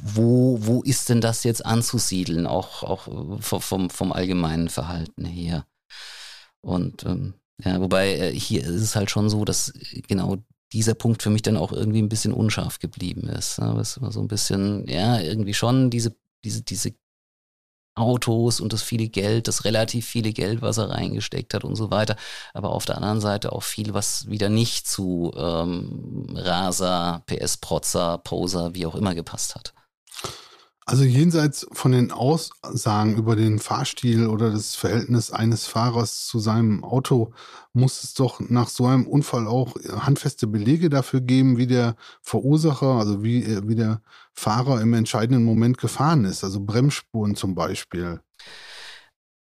wo, wo ist denn das jetzt anzusiedeln, auch, auch vom, vom allgemeinen Verhalten her. Und ähm, ja, wobei äh, hier ist es halt schon so, dass genau dieser Punkt für mich dann auch irgendwie ein bisschen unscharf geblieben ist. Ne? Was immer so ein bisschen, ja, irgendwie schon diese, diese, diese Autos und das viele Geld, das relativ viele Geld, was er reingesteckt hat und so weiter. Aber auf der anderen Seite auch viel, was wieder nicht zu ähm, Raser, PS Protzer, Poser, wie auch immer gepasst hat. Also jenseits von den Aussagen über den Fahrstil oder das Verhältnis eines Fahrers zu seinem Auto muss es doch nach so einem Unfall auch handfeste Belege dafür geben, wie der Verursacher, also wie, wie der Fahrer im entscheidenden Moment gefahren ist. Also Bremsspuren zum Beispiel.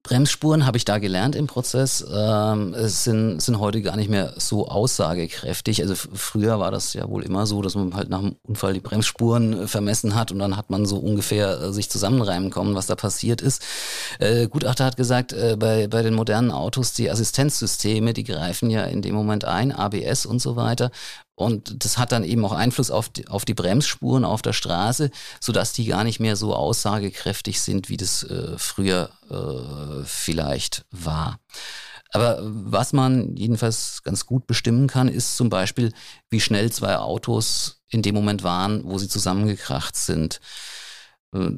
Bremsspuren habe ich da gelernt im Prozess, ähm, sind, sind heute gar nicht mehr so aussagekräftig. Also früher war das ja wohl immer so, dass man halt nach dem Unfall die Bremsspuren äh, vermessen hat und dann hat man so ungefähr äh, sich zusammenreimen kommen, was da passiert ist. Äh, Gutachter hat gesagt, äh, bei, bei den modernen Autos, die Assistenzsysteme, die greifen ja in dem Moment ein, ABS und so weiter. Und das hat dann eben auch Einfluss auf die, auf die Bremsspuren auf der Straße, sodass die gar nicht mehr so aussagekräftig sind, wie das äh, früher äh, vielleicht war. Aber was man jedenfalls ganz gut bestimmen kann, ist zum Beispiel, wie schnell zwei Autos in dem Moment waren, wo sie zusammengekracht sind. Äh,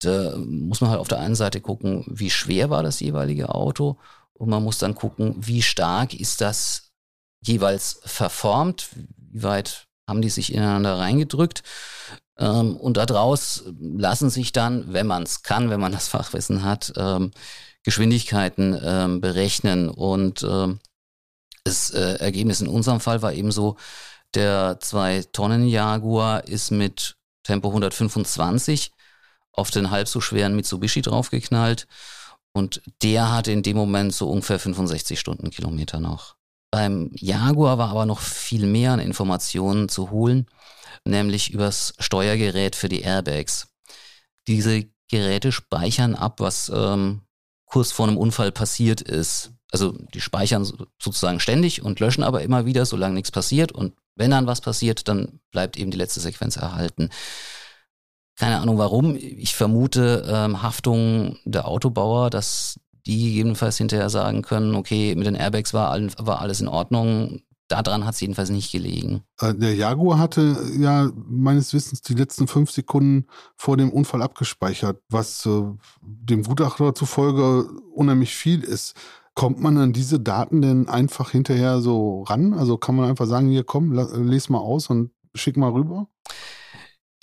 da muss man halt auf der einen Seite gucken, wie schwer war das jeweilige Auto und man muss dann gucken, wie stark ist das jeweils verformt, wie weit haben die sich ineinander reingedrückt. Ähm, und daraus lassen sich dann, wenn man es kann, wenn man das Fachwissen hat, ähm, Geschwindigkeiten ähm, berechnen. Und ähm, das äh, Ergebnis in unserem Fall war eben so, der 2-Tonnen-Jaguar ist mit Tempo 125 auf den halb so schweren Mitsubishi draufgeknallt. Und der hatte in dem Moment so ungefähr 65 Stundenkilometer noch. Beim Jaguar war aber noch viel mehr an Informationen zu holen, nämlich übers Steuergerät für die Airbags. Diese Geräte speichern ab, was ähm, kurz vor einem Unfall passiert ist. Also die speichern sozusagen ständig und löschen aber immer wieder, solange nichts passiert. Und wenn dann was passiert, dann bleibt eben die letzte Sequenz erhalten. Keine Ahnung warum. Ich vermute ähm, Haftung der Autobauer, dass die gegebenenfalls hinterher sagen können, okay, mit den Airbags war, war alles in Ordnung. Daran hat es jedenfalls nicht gelegen. Äh, der Jaguar hatte ja meines Wissens die letzten fünf Sekunden vor dem Unfall abgespeichert, was äh, dem Gutachter zufolge unheimlich viel ist. Kommt man an diese Daten denn einfach hinterher so ran? Also kann man einfach sagen, hier komm, les mal aus und schick mal rüber?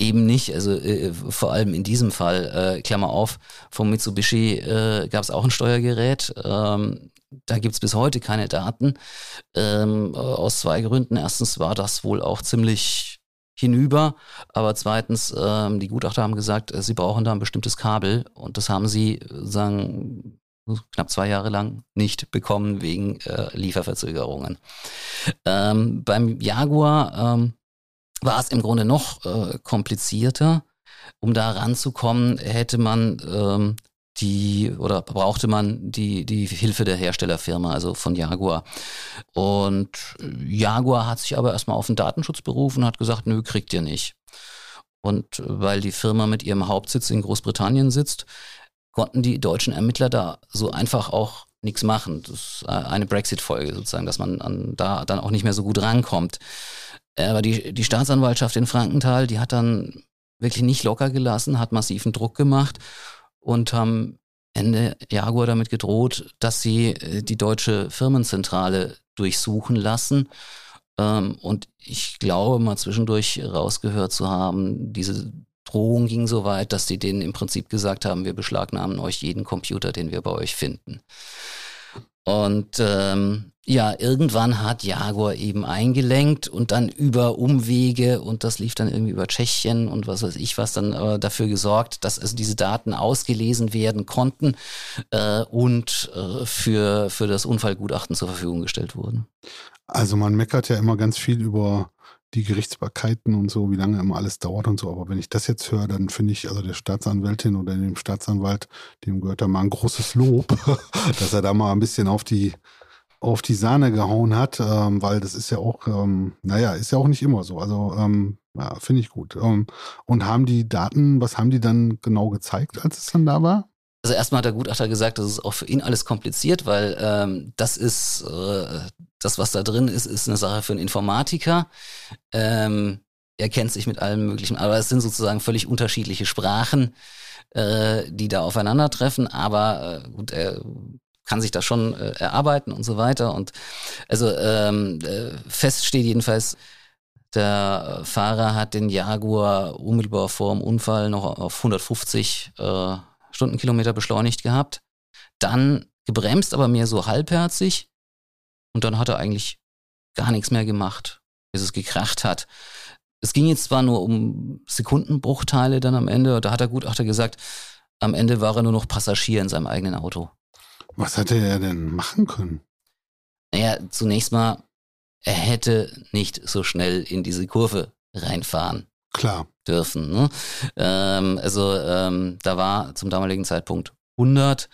Eben nicht, also äh, vor allem in diesem Fall, äh, Klammer auf, vom Mitsubishi äh, gab es auch ein Steuergerät. Ähm, da gibt es bis heute keine Daten. Ähm, aus zwei Gründen. Erstens war das wohl auch ziemlich hinüber, aber zweitens, ähm, die Gutachter haben gesagt, äh, sie brauchen da ein bestimmtes Kabel und das haben sie, sagen, knapp zwei Jahre lang nicht bekommen wegen äh, Lieferverzögerungen. Ähm, beim Jaguar ähm, war es im Grunde noch äh, komplizierter. Um da ranzukommen, hätte man ähm, die oder brauchte man die, die Hilfe der Herstellerfirma, also von Jaguar. Und Jaguar hat sich aber erstmal auf den Datenschutz berufen und hat gesagt, nö, kriegt ihr nicht. Und weil die Firma mit ihrem Hauptsitz in Großbritannien sitzt, konnten die deutschen Ermittler da so einfach auch nichts machen. Das ist eine Brexit-Folge sozusagen, dass man an, da dann auch nicht mehr so gut rankommt. Aber die, die Staatsanwaltschaft in Frankenthal, die hat dann wirklich nicht locker gelassen, hat massiven Druck gemacht und haben Ende Jaguar damit gedroht, dass sie äh, die deutsche Firmenzentrale durchsuchen lassen. Ähm, und ich glaube, mal zwischendurch rausgehört zu haben, diese Drohung ging so weit, dass sie denen im Prinzip gesagt haben, wir beschlagnahmen euch jeden Computer, den wir bei euch finden. Und ähm, ja, irgendwann hat Jaguar eben eingelenkt und dann über Umwege und das lief dann irgendwie über Tschechien und was weiß ich was dann äh, dafür gesorgt, dass also diese Daten ausgelesen werden konnten äh, und äh, für, für das Unfallgutachten zur Verfügung gestellt wurden. Also man meckert ja immer ganz viel über die Gerichtsbarkeiten und so, wie lange immer alles dauert und so. Aber wenn ich das jetzt höre, dann finde ich, also der Staatsanwältin oder dem Staatsanwalt, dem gehört da mal ein großes Lob, dass er da mal ein bisschen auf die, auf die Sahne gehauen hat, ähm, weil das ist ja auch, ähm, naja, ist ja auch nicht immer so. Also ähm, ja, finde ich gut. Ähm, und haben die Daten, was haben die dann genau gezeigt, als es dann da war? Also erstmal hat der Gutachter gesagt, das ist auch für ihn alles kompliziert, weil ähm, das ist äh, das, was da drin ist, ist eine Sache für einen Informatiker. Ähm, er kennt sich mit allem Möglichen, aber es sind sozusagen völlig unterschiedliche Sprachen, äh, die da aufeinandertreffen. Aber äh, gut, er kann sich da schon äh, erarbeiten und so weiter. Und also ähm, äh, fest steht jedenfalls, der Fahrer hat den Jaguar unmittelbar vor dem Unfall noch auf 150 äh, Stundenkilometer beschleunigt gehabt. Dann gebremst, aber mehr so halbherzig. Und dann hat er eigentlich gar nichts mehr gemacht, bis es gekracht hat. Es ging jetzt zwar nur um Sekundenbruchteile dann am Ende, da hat der Gutachter gesagt, am Ende war er nur noch Passagier in seinem eigenen Auto. Was hätte er denn machen können? Naja, zunächst mal, er hätte nicht so schnell in diese Kurve reinfahren Klar. dürfen. Ne? Ähm, also ähm, da war zum damaligen Zeitpunkt 100.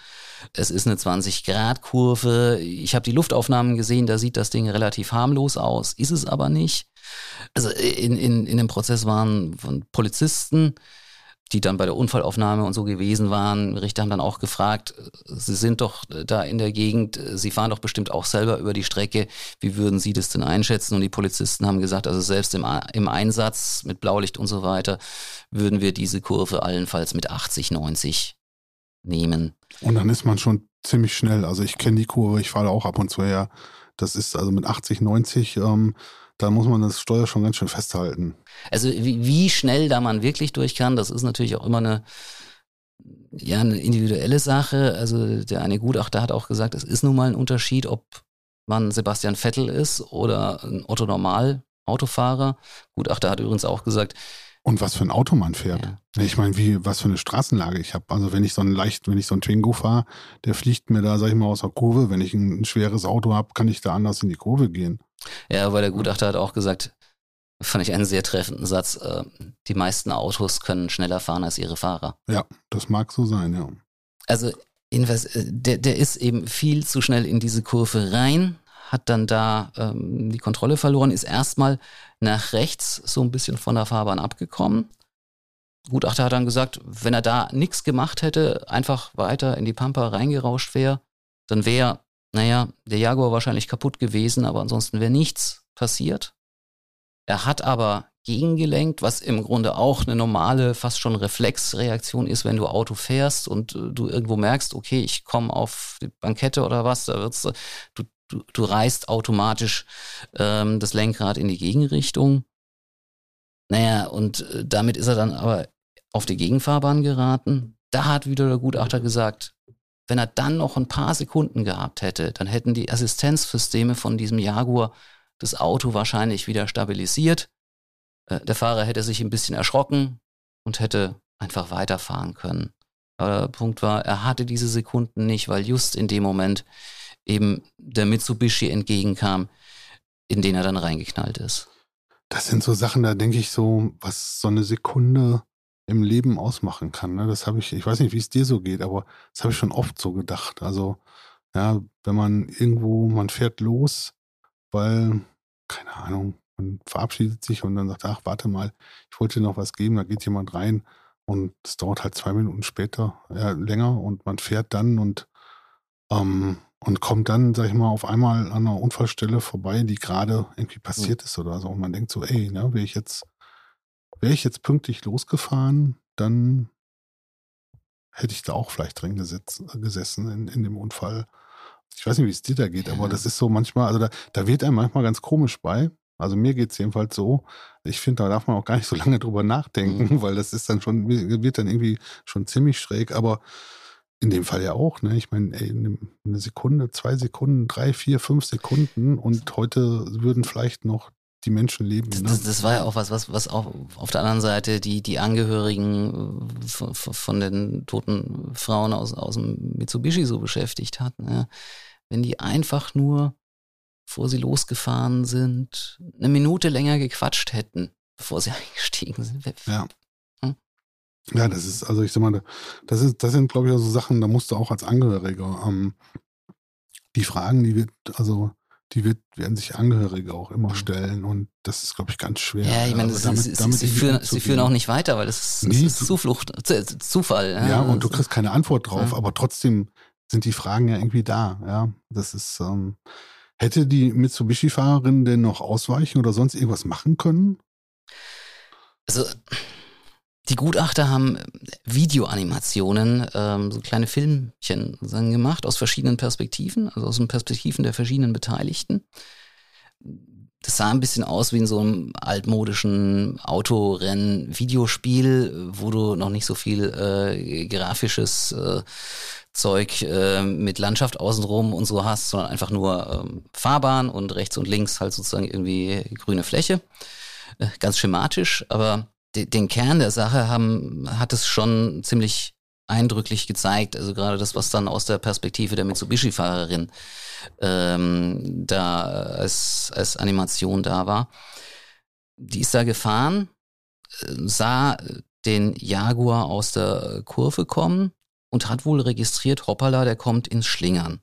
Es ist eine 20-Grad-Kurve. Ich habe die Luftaufnahmen gesehen, da sieht das Ding relativ harmlos aus, ist es aber nicht. Also in, in, in dem Prozess waren von Polizisten, die dann bei der Unfallaufnahme und so gewesen waren. Richter haben dann auch gefragt, Sie sind doch da in der Gegend, Sie fahren doch bestimmt auch selber über die Strecke. Wie würden Sie das denn einschätzen? Und die Polizisten haben gesagt, also selbst im, im Einsatz mit Blaulicht und so weiter würden wir diese Kurve allenfalls mit 80, 90 nehmen. Und dann ist man schon ziemlich schnell. Also ich kenne die Kurve, ich fahre auch ab und zu her. Das ist also mit 80, 90, ähm, da muss man das Steuer schon ganz schön festhalten. Also wie, wie schnell da man wirklich durch kann, das ist natürlich auch immer eine, ja, eine individuelle Sache. Also der eine Gutachter hat auch gesagt, es ist nun mal ein Unterschied, ob man Sebastian Vettel ist oder ein Otto Normal Autofahrer. Gutachter hat übrigens auch gesagt, und was für ein Auto man fährt. Ja. Ich meine, wie, was für eine Straßenlage ich habe. Also wenn ich so ein leicht, wenn ich so ein Twingo fahre, der fliegt mir da, sag ich mal, aus der Kurve. Wenn ich ein, ein schweres Auto habe, kann ich da anders in die Kurve gehen. Ja, weil der Gutachter hat auch gesagt, fand ich einen sehr treffenden Satz, äh, die meisten Autos können schneller fahren als ihre Fahrer. Ja, das mag so sein, ja. Also jedenfalls, äh, der, der ist eben viel zu schnell in diese Kurve rein, hat dann da ähm, die Kontrolle verloren, ist erstmal nach rechts so ein bisschen von der Fahrbahn abgekommen. Gutachter hat dann gesagt, wenn er da nichts gemacht hätte, einfach weiter in die Pampa reingerauscht wäre, dann wäre, naja, der Jaguar wahrscheinlich kaputt gewesen, aber ansonsten wäre nichts passiert. Er hat aber gegengelenkt, was im Grunde auch eine normale, fast schon Reflexreaktion ist, wenn du Auto fährst und äh, du irgendwo merkst, okay, ich komme auf die Bankette oder was, da wird's, du, du, du reißt automatisch ähm, das Lenkrad in die Gegenrichtung. Naja, und äh, damit ist er dann aber auf die Gegenfahrbahn geraten. Da hat wieder der Gutachter gesagt, wenn er dann noch ein paar Sekunden gehabt hätte, dann hätten die Assistenzsysteme von diesem Jaguar das Auto wahrscheinlich wieder stabilisiert. Äh, der Fahrer hätte sich ein bisschen erschrocken und hätte einfach weiterfahren können. Aber der Punkt war, er hatte diese Sekunden nicht, weil just in dem Moment eben der Mitsubishi entgegenkam, in den er dann reingeknallt ist. Das sind so Sachen, da denke ich so, was so eine Sekunde im Leben ausmachen kann. Ne? Das habe ich, ich weiß nicht, wie es dir so geht, aber das habe ich schon oft so gedacht. Also, ja, wenn man irgendwo, man fährt los, weil, keine Ahnung, man verabschiedet sich und dann sagt, ach, warte mal, ich wollte dir noch was geben, da geht jemand rein und es dauert halt zwei Minuten später ja, länger und man fährt dann und ähm, und kommt dann, sag ich mal, auf einmal an einer Unfallstelle vorbei, die gerade irgendwie passiert ist oder so. Und man denkt so, ey, ne, wäre ich jetzt, wäre ich jetzt pünktlich losgefahren, dann hätte ich da auch vielleicht drin gesetz, gesessen in, in dem Unfall. Ich weiß nicht, wie es dir da geht, ja. aber das ist so manchmal, also da, da wird einem manchmal ganz komisch bei. Also mir geht es jedenfalls so. Ich finde, da darf man auch gar nicht so lange drüber nachdenken, mhm. weil das ist dann schon, wird dann irgendwie schon ziemlich schräg. Aber in dem Fall ja auch, ne? Ich meine, eine Sekunde, zwei Sekunden, drei, vier, fünf Sekunden und heute würden vielleicht noch die Menschen leben. Ne? Das, das, war ja auch was, was, was auch auf der anderen Seite die, die Angehörigen äh, von, von den toten Frauen aus, aus dem Mitsubishi so beschäftigt hat. Ne? Wenn die einfach nur, bevor sie losgefahren sind, eine Minute länger gequatscht hätten, bevor sie eingestiegen sind. Ja. Ja, das ist, also ich sag mal, das ist, das sind, glaube ich, auch so Sachen, da musst du auch als Angehöriger, ähm, die Fragen, die wird, also die wird, werden sich Angehörige auch immer mhm. stellen und das ist, glaube ich, ganz schwer. Ja, ich meine, also damit, sie, damit sie, führen, sie führen auch nicht weiter, weil das ist, nee, ist Zuflucht, Zufall. Ja, ja und du kriegst keine Antwort drauf, ja. aber trotzdem sind die Fragen ja irgendwie da, ja. Das ist, ähm, Hätte die Mitsubishi-Fahrerin denn noch ausweichen oder sonst irgendwas machen können? Also die Gutachter haben Videoanimationen, ähm, so kleine Filmchen gemacht aus verschiedenen Perspektiven, also aus den Perspektiven der verschiedenen Beteiligten. Das sah ein bisschen aus wie in so einem altmodischen Autorennen-Videospiel, wo du noch nicht so viel äh, grafisches äh, Zeug äh, mit Landschaft außenrum und so hast, sondern einfach nur ähm, Fahrbahn und rechts und links halt sozusagen irgendwie grüne Fläche. Äh, ganz schematisch, aber den Kern der Sache haben, hat es schon ziemlich eindrücklich gezeigt. Also gerade das, was dann aus der Perspektive der Mitsubishi-Fahrerin ähm, da als, als Animation da war. Die ist da gefahren, äh, sah den Jaguar aus der Kurve kommen und hat wohl registriert, hoppala, der kommt ins Schlingern.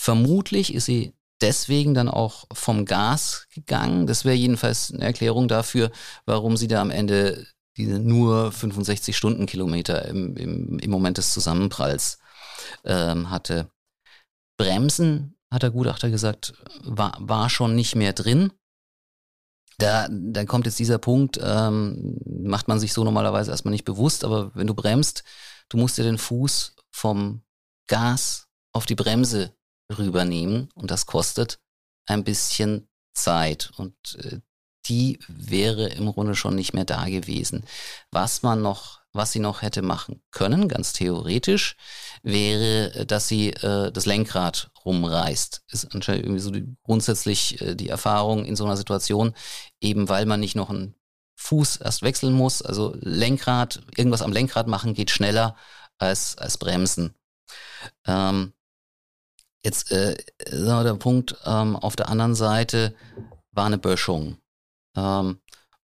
Vermutlich ist sie deswegen dann auch vom Gas gegangen. Das wäre jedenfalls eine Erklärung dafür, warum sie da am Ende diese nur 65 Stundenkilometer im, im, im Moment des Zusammenpralls ähm, hatte. Bremsen, hat der Gutachter gesagt, war, war schon nicht mehr drin. Da, dann kommt jetzt dieser Punkt, ähm, macht man sich so normalerweise erstmal nicht bewusst, aber wenn du bremst, du musst dir den Fuß vom Gas auf die Bremse rübernehmen und das kostet ein bisschen Zeit und äh, die wäre im Grunde schon nicht mehr da gewesen. Was man noch, was sie noch hätte machen können, ganz theoretisch, wäre, dass sie äh, das Lenkrad rumreißt. Ist anscheinend irgendwie so die, grundsätzlich äh, die Erfahrung in so einer Situation, eben weil man nicht noch einen Fuß erst wechseln muss. Also Lenkrad, irgendwas am Lenkrad machen geht schneller als, als Bremsen. Ähm, Jetzt äh, der Punkt, ähm, auf der anderen Seite war eine Böschung. Ähm,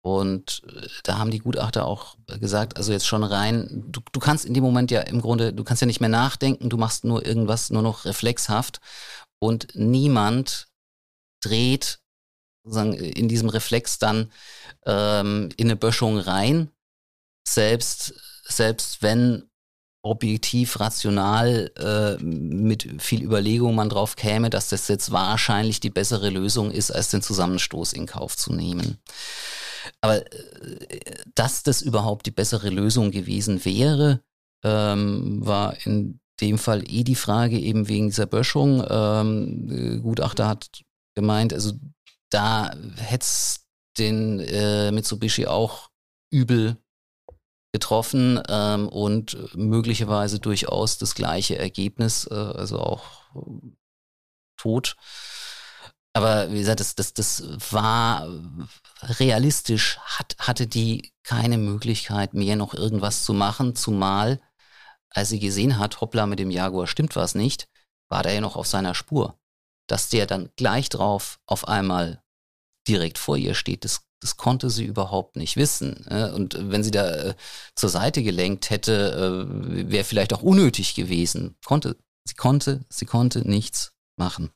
und äh, da haben die Gutachter auch gesagt, also jetzt schon rein, du, du kannst in dem Moment ja im Grunde, du kannst ja nicht mehr nachdenken, du machst nur irgendwas nur noch reflexhaft und niemand dreht sozusagen in diesem Reflex dann ähm, in eine Böschung rein, selbst, selbst wenn objektiv, rational, äh, mit viel Überlegung man drauf käme, dass das jetzt wahrscheinlich die bessere Lösung ist, als den Zusammenstoß in Kauf zu nehmen. Aber äh, dass das überhaupt die bessere Lösung gewesen wäre, ähm, war in dem Fall eh die Frage eben wegen dieser Böschung. Ähm, Gutachter hat gemeint, also da hätte es den äh, Mitsubishi auch übel getroffen ähm, und möglicherweise durchaus das gleiche Ergebnis, äh, also auch äh, tot. Aber wie gesagt, das, das, das war realistisch, hat, hatte die keine Möglichkeit mehr noch irgendwas zu machen, zumal als sie gesehen hat, hoppla, mit dem Jaguar stimmt was nicht, war der ja noch auf seiner Spur. Dass der dann gleich drauf auf einmal direkt vor ihr steht, das das konnte sie überhaupt nicht wissen. Und wenn sie da äh, zur Seite gelenkt hätte, äh, wäre vielleicht auch unnötig gewesen. Konnte, sie konnte, sie konnte nichts machen.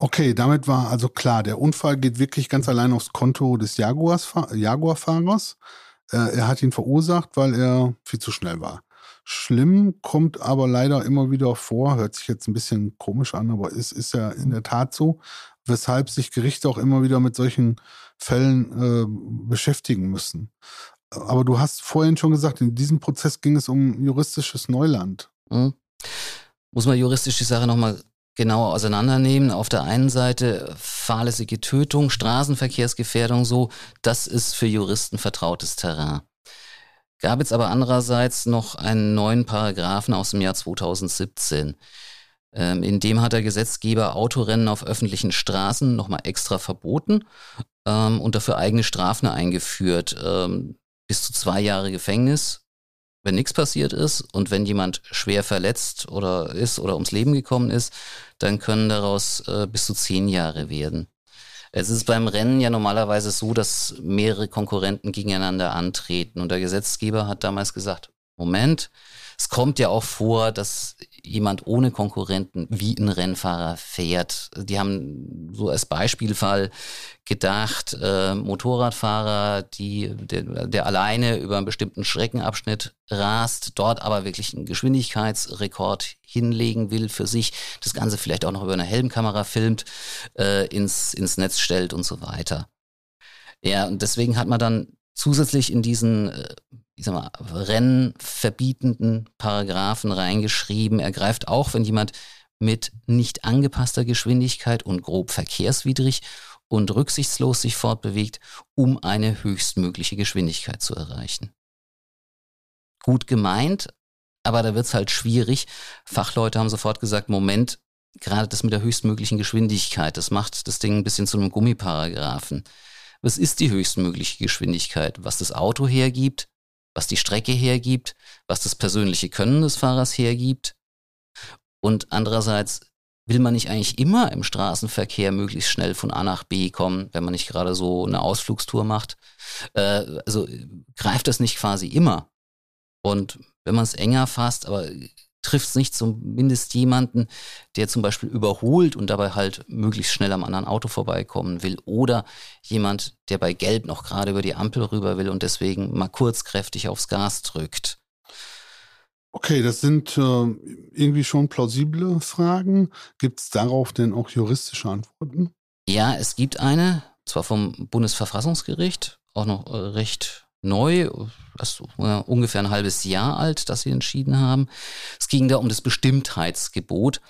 Okay, damit war also klar, der Unfall geht wirklich ganz allein aufs Konto des Jaguar-Fahrers. Äh, er hat ihn verursacht, weil er viel zu schnell war. Schlimm kommt aber leider immer wieder vor, hört sich jetzt ein bisschen komisch an, aber es ist ja in der Tat so, weshalb sich Gerichte auch immer wieder mit solchen Fällen äh, beschäftigen müssen. Aber du hast vorhin schon gesagt, in diesem Prozess ging es um juristisches Neuland. Mhm. Muss man juristisch die Sache nochmal genauer auseinandernehmen. Auf der einen Seite fahrlässige Tötung, Straßenverkehrsgefährdung, so, das ist für Juristen vertrautes Terrain. Gab jetzt aber andererseits noch einen neuen Paragraphen aus dem Jahr 2017. Ähm, in dem hat der Gesetzgeber Autorennen auf öffentlichen Straßen nochmal extra verboten ähm, und dafür eigene Strafen eingeführt. Ähm, bis zu zwei Jahre Gefängnis, wenn nichts passiert ist und wenn jemand schwer verletzt oder ist oder ums Leben gekommen ist, dann können daraus äh, bis zu zehn Jahre werden. Es ist beim Rennen ja normalerweise so, dass mehrere Konkurrenten gegeneinander antreten. Und der Gesetzgeber hat damals gesagt, Moment, Es kommt ja auch vor, dass jemand ohne Konkurrenten wie ein Rennfahrer fährt. Die haben so als Beispielfall gedacht, äh, Motorradfahrer, die, der, der alleine über einen bestimmten Streckenabschnitt rast, dort aber wirklich einen Geschwindigkeitsrekord hinlegen will für sich, das Ganze vielleicht auch noch über eine Helmkamera filmt, äh, ins, ins Netz stellt und so weiter. Ja, und deswegen hat man dann zusätzlich in diesen äh, ich sag mal, rennverbietenden Paragraphen reingeschrieben. Er greift auch, wenn jemand mit nicht angepasster Geschwindigkeit und grob verkehrswidrig und rücksichtslos sich fortbewegt, um eine höchstmögliche Geschwindigkeit zu erreichen. Gut gemeint, aber da wird's halt schwierig. Fachleute haben sofort gesagt, Moment, gerade das mit der höchstmöglichen Geschwindigkeit, das macht das Ding ein bisschen zu einem Gummiparagraphen. Was ist die höchstmögliche Geschwindigkeit? Was das Auto hergibt, was die Strecke hergibt, was das persönliche Können des Fahrers hergibt. Und andererseits will man nicht eigentlich immer im Straßenverkehr möglichst schnell von A nach B kommen, wenn man nicht gerade so eine Ausflugstour macht. Äh, also greift das nicht quasi immer. Und wenn man es enger fasst, aber trifft es nicht zumindest jemanden, der zum Beispiel überholt und dabei halt möglichst schnell am anderen Auto vorbeikommen will. Oder jemand, der bei Gelb noch gerade über die Ampel rüber will und deswegen mal kurz kräftig aufs Gas drückt. Okay, das sind äh, irgendwie schon plausible Fragen. Gibt es darauf denn auch juristische Antworten? Ja, es gibt eine, zwar vom Bundesverfassungsgericht, auch noch äh, recht neu, das ist ungefähr ein halbes Jahr alt, dass sie entschieden haben. Es ging da um das Bestimmtheitsgebot.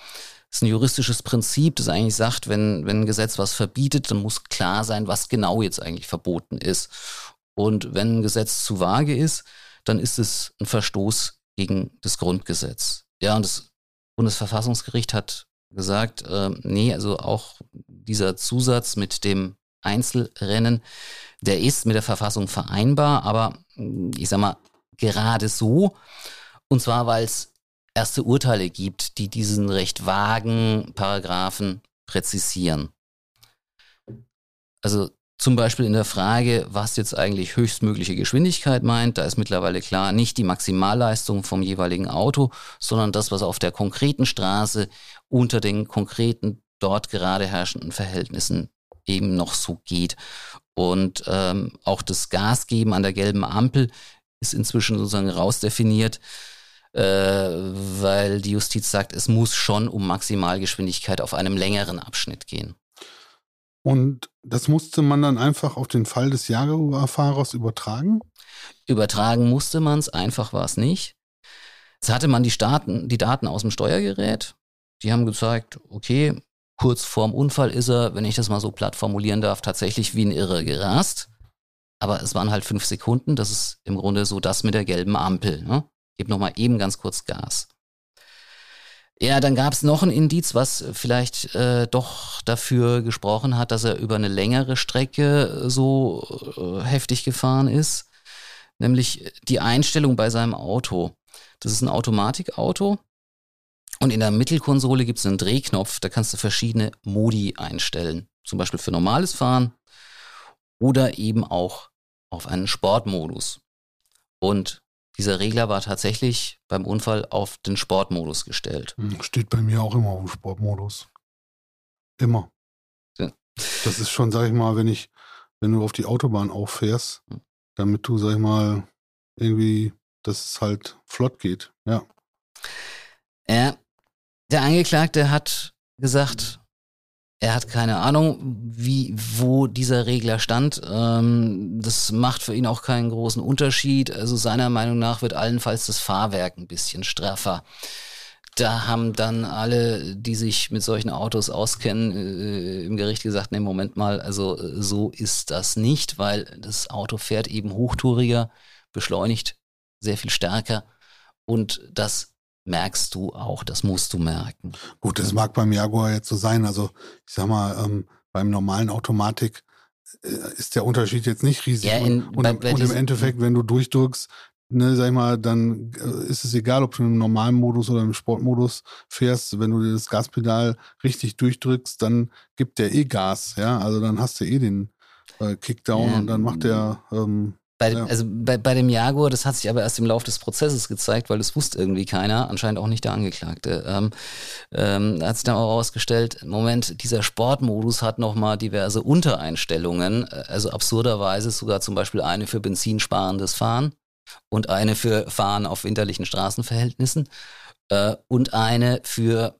Das ist ein juristisches Prinzip, das eigentlich sagt, wenn, wenn ein Gesetz was verbietet, dann muss klar sein, was genau jetzt eigentlich verboten ist. Und wenn ein Gesetz zu vage ist, dann ist es ein Verstoß gegen das Grundgesetz. Ja, und das Bundesverfassungsgericht hat gesagt, äh, nee, also auch dieser Zusatz mit dem Einzelrennen, der ist mit der Verfassung vereinbar, aber hm, ich sag mal, gerade so. Und zwar, weil es erste Urteile gibt, die diesen recht vagen Paragraphen präzisieren. Also zum Beispiel in der Frage, was jetzt eigentlich höchstmögliche Geschwindigkeit meint, da ist mittlerweile klar, nicht die Maximalleistung vom jeweiligen Auto, sondern das, was auf der konkreten Straße unter den konkreten dort gerade herrschenden Verhältnissen eben noch so geht. Und ähm, auch das Gasgeben an der gelben Ampel ist inzwischen sozusagen rausdefiniert, äh, weil die Justiz sagt, es muss schon um Maximalgeschwindigkeit auf einem längeren Abschnitt gehen. Und das musste man dann einfach auf den Fall des Jaguar-Fahrers übertragen? Übertragen musste man es, einfach war es nicht. Jetzt hatte man die, Daten, die Daten aus dem Steuergerät. Die haben gezeigt, okay, kurz vorm Unfall ist er, wenn ich das mal so platt formulieren darf, tatsächlich wie ein Irre gerast. Aber es waren halt fünf Sekunden. Das ist im Grunde so das mit der gelben Ampel. Ne? Gib noch mal eben ganz kurz Gas. Ja, dann gab es noch ein Indiz, was vielleicht äh, doch dafür gesprochen hat, dass er über eine längere Strecke so äh, heftig gefahren ist. Nämlich die Einstellung bei seinem Auto. Das ist ein Automatikauto und in der Mittelkonsole gibt es einen Drehknopf, da kannst du verschiedene Modi einstellen. Zum Beispiel für normales Fahren oder eben auch auf einen Sportmodus. Und dieser Regler war tatsächlich beim Unfall auf den Sportmodus gestellt. Hm, steht bei mir auch immer auf dem Sportmodus. Immer. Ja. Das ist schon, sag ich mal, wenn ich, wenn du auf die Autobahn auffährst, hm. damit du, sag ich mal, irgendwie, dass es halt flott geht. Ja. Ja, der Angeklagte hat gesagt, er hat keine Ahnung, wie, wo dieser Regler stand. Ähm, das macht für ihn auch keinen großen Unterschied. Also seiner Meinung nach wird allenfalls das Fahrwerk ein bisschen straffer. Da haben dann alle, die sich mit solchen Autos auskennen, äh, im Gericht gesagt, nee, Moment mal, also äh, so ist das nicht, weil das Auto fährt eben hochtouriger, beschleunigt sehr viel stärker und das merkst du auch, das musst du merken. Gut, das mag beim Jaguar jetzt so sein. Also ich sag mal, ähm, beim normalen Automatik äh, ist der Unterschied jetzt nicht riesig. Ja, in, und, bei, bei und im Endeffekt, wenn du durchdrückst, ne, sag ich mal, dann äh, ist es egal, ob du im normalen Modus oder im Sportmodus fährst. Wenn du das Gaspedal richtig durchdrückst, dann gibt der eh Gas, ja. Also dann hast du eh den äh, Kickdown ja, und dann macht der ähm, Bei, ja. Also bei, bei dem Jaguar, das hat sich aber erst im Laufe des Prozesses gezeigt, weil das wusste irgendwie keiner, anscheinend auch nicht der Angeklagte. Ähm, ähm, hat sich dann auch herausgestellt, Moment, dieser Sportmodus hat nochmal diverse Untereinstellungen, äh, also absurderweise sogar zum Beispiel eine für benzinsparendes Fahren und eine für Fahren auf winterlichen Straßenverhältnissen äh, und eine für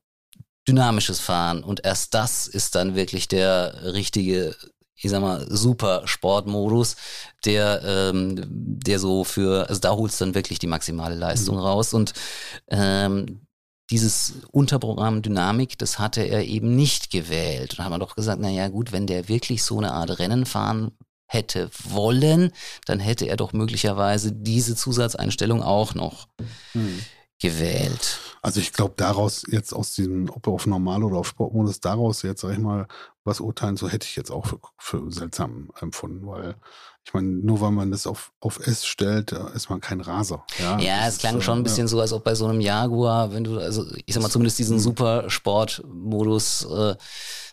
dynamisches Fahren. Und erst das ist dann wirklich der richtige ich sag mal, super Sportmodus, der, ähm, der so für, also da holst du dann wirklich die maximale Leistung mhm. raus. Und ähm, dieses Unterprogramm Dynamik, das hatte er eben nicht gewählt. Und da haben wir doch gesagt, na ja, gut, wenn der wirklich so eine Art Rennen fahren hätte wollen, dann hätte er doch möglicherweise diese Zusatzeinstellung auch noch mhm. Gewählt. Also ich glaube, daraus jetzt aus diesem, ob auf Normal oder auf Sportmodus, daraus jetzt, sag ich mal, was urteilen, so hätte ich jetzt auch für, für seltsam empfunden, weil ich meine, nur weil man das auf, auf S stellt, ist man kein Raser. Ja, ja es klang ist, schon ein bisschen ja. so, als ob bei so einem Jaguar, wenn du, also ich sag mal zumindest diesen super Sportmodus, äh,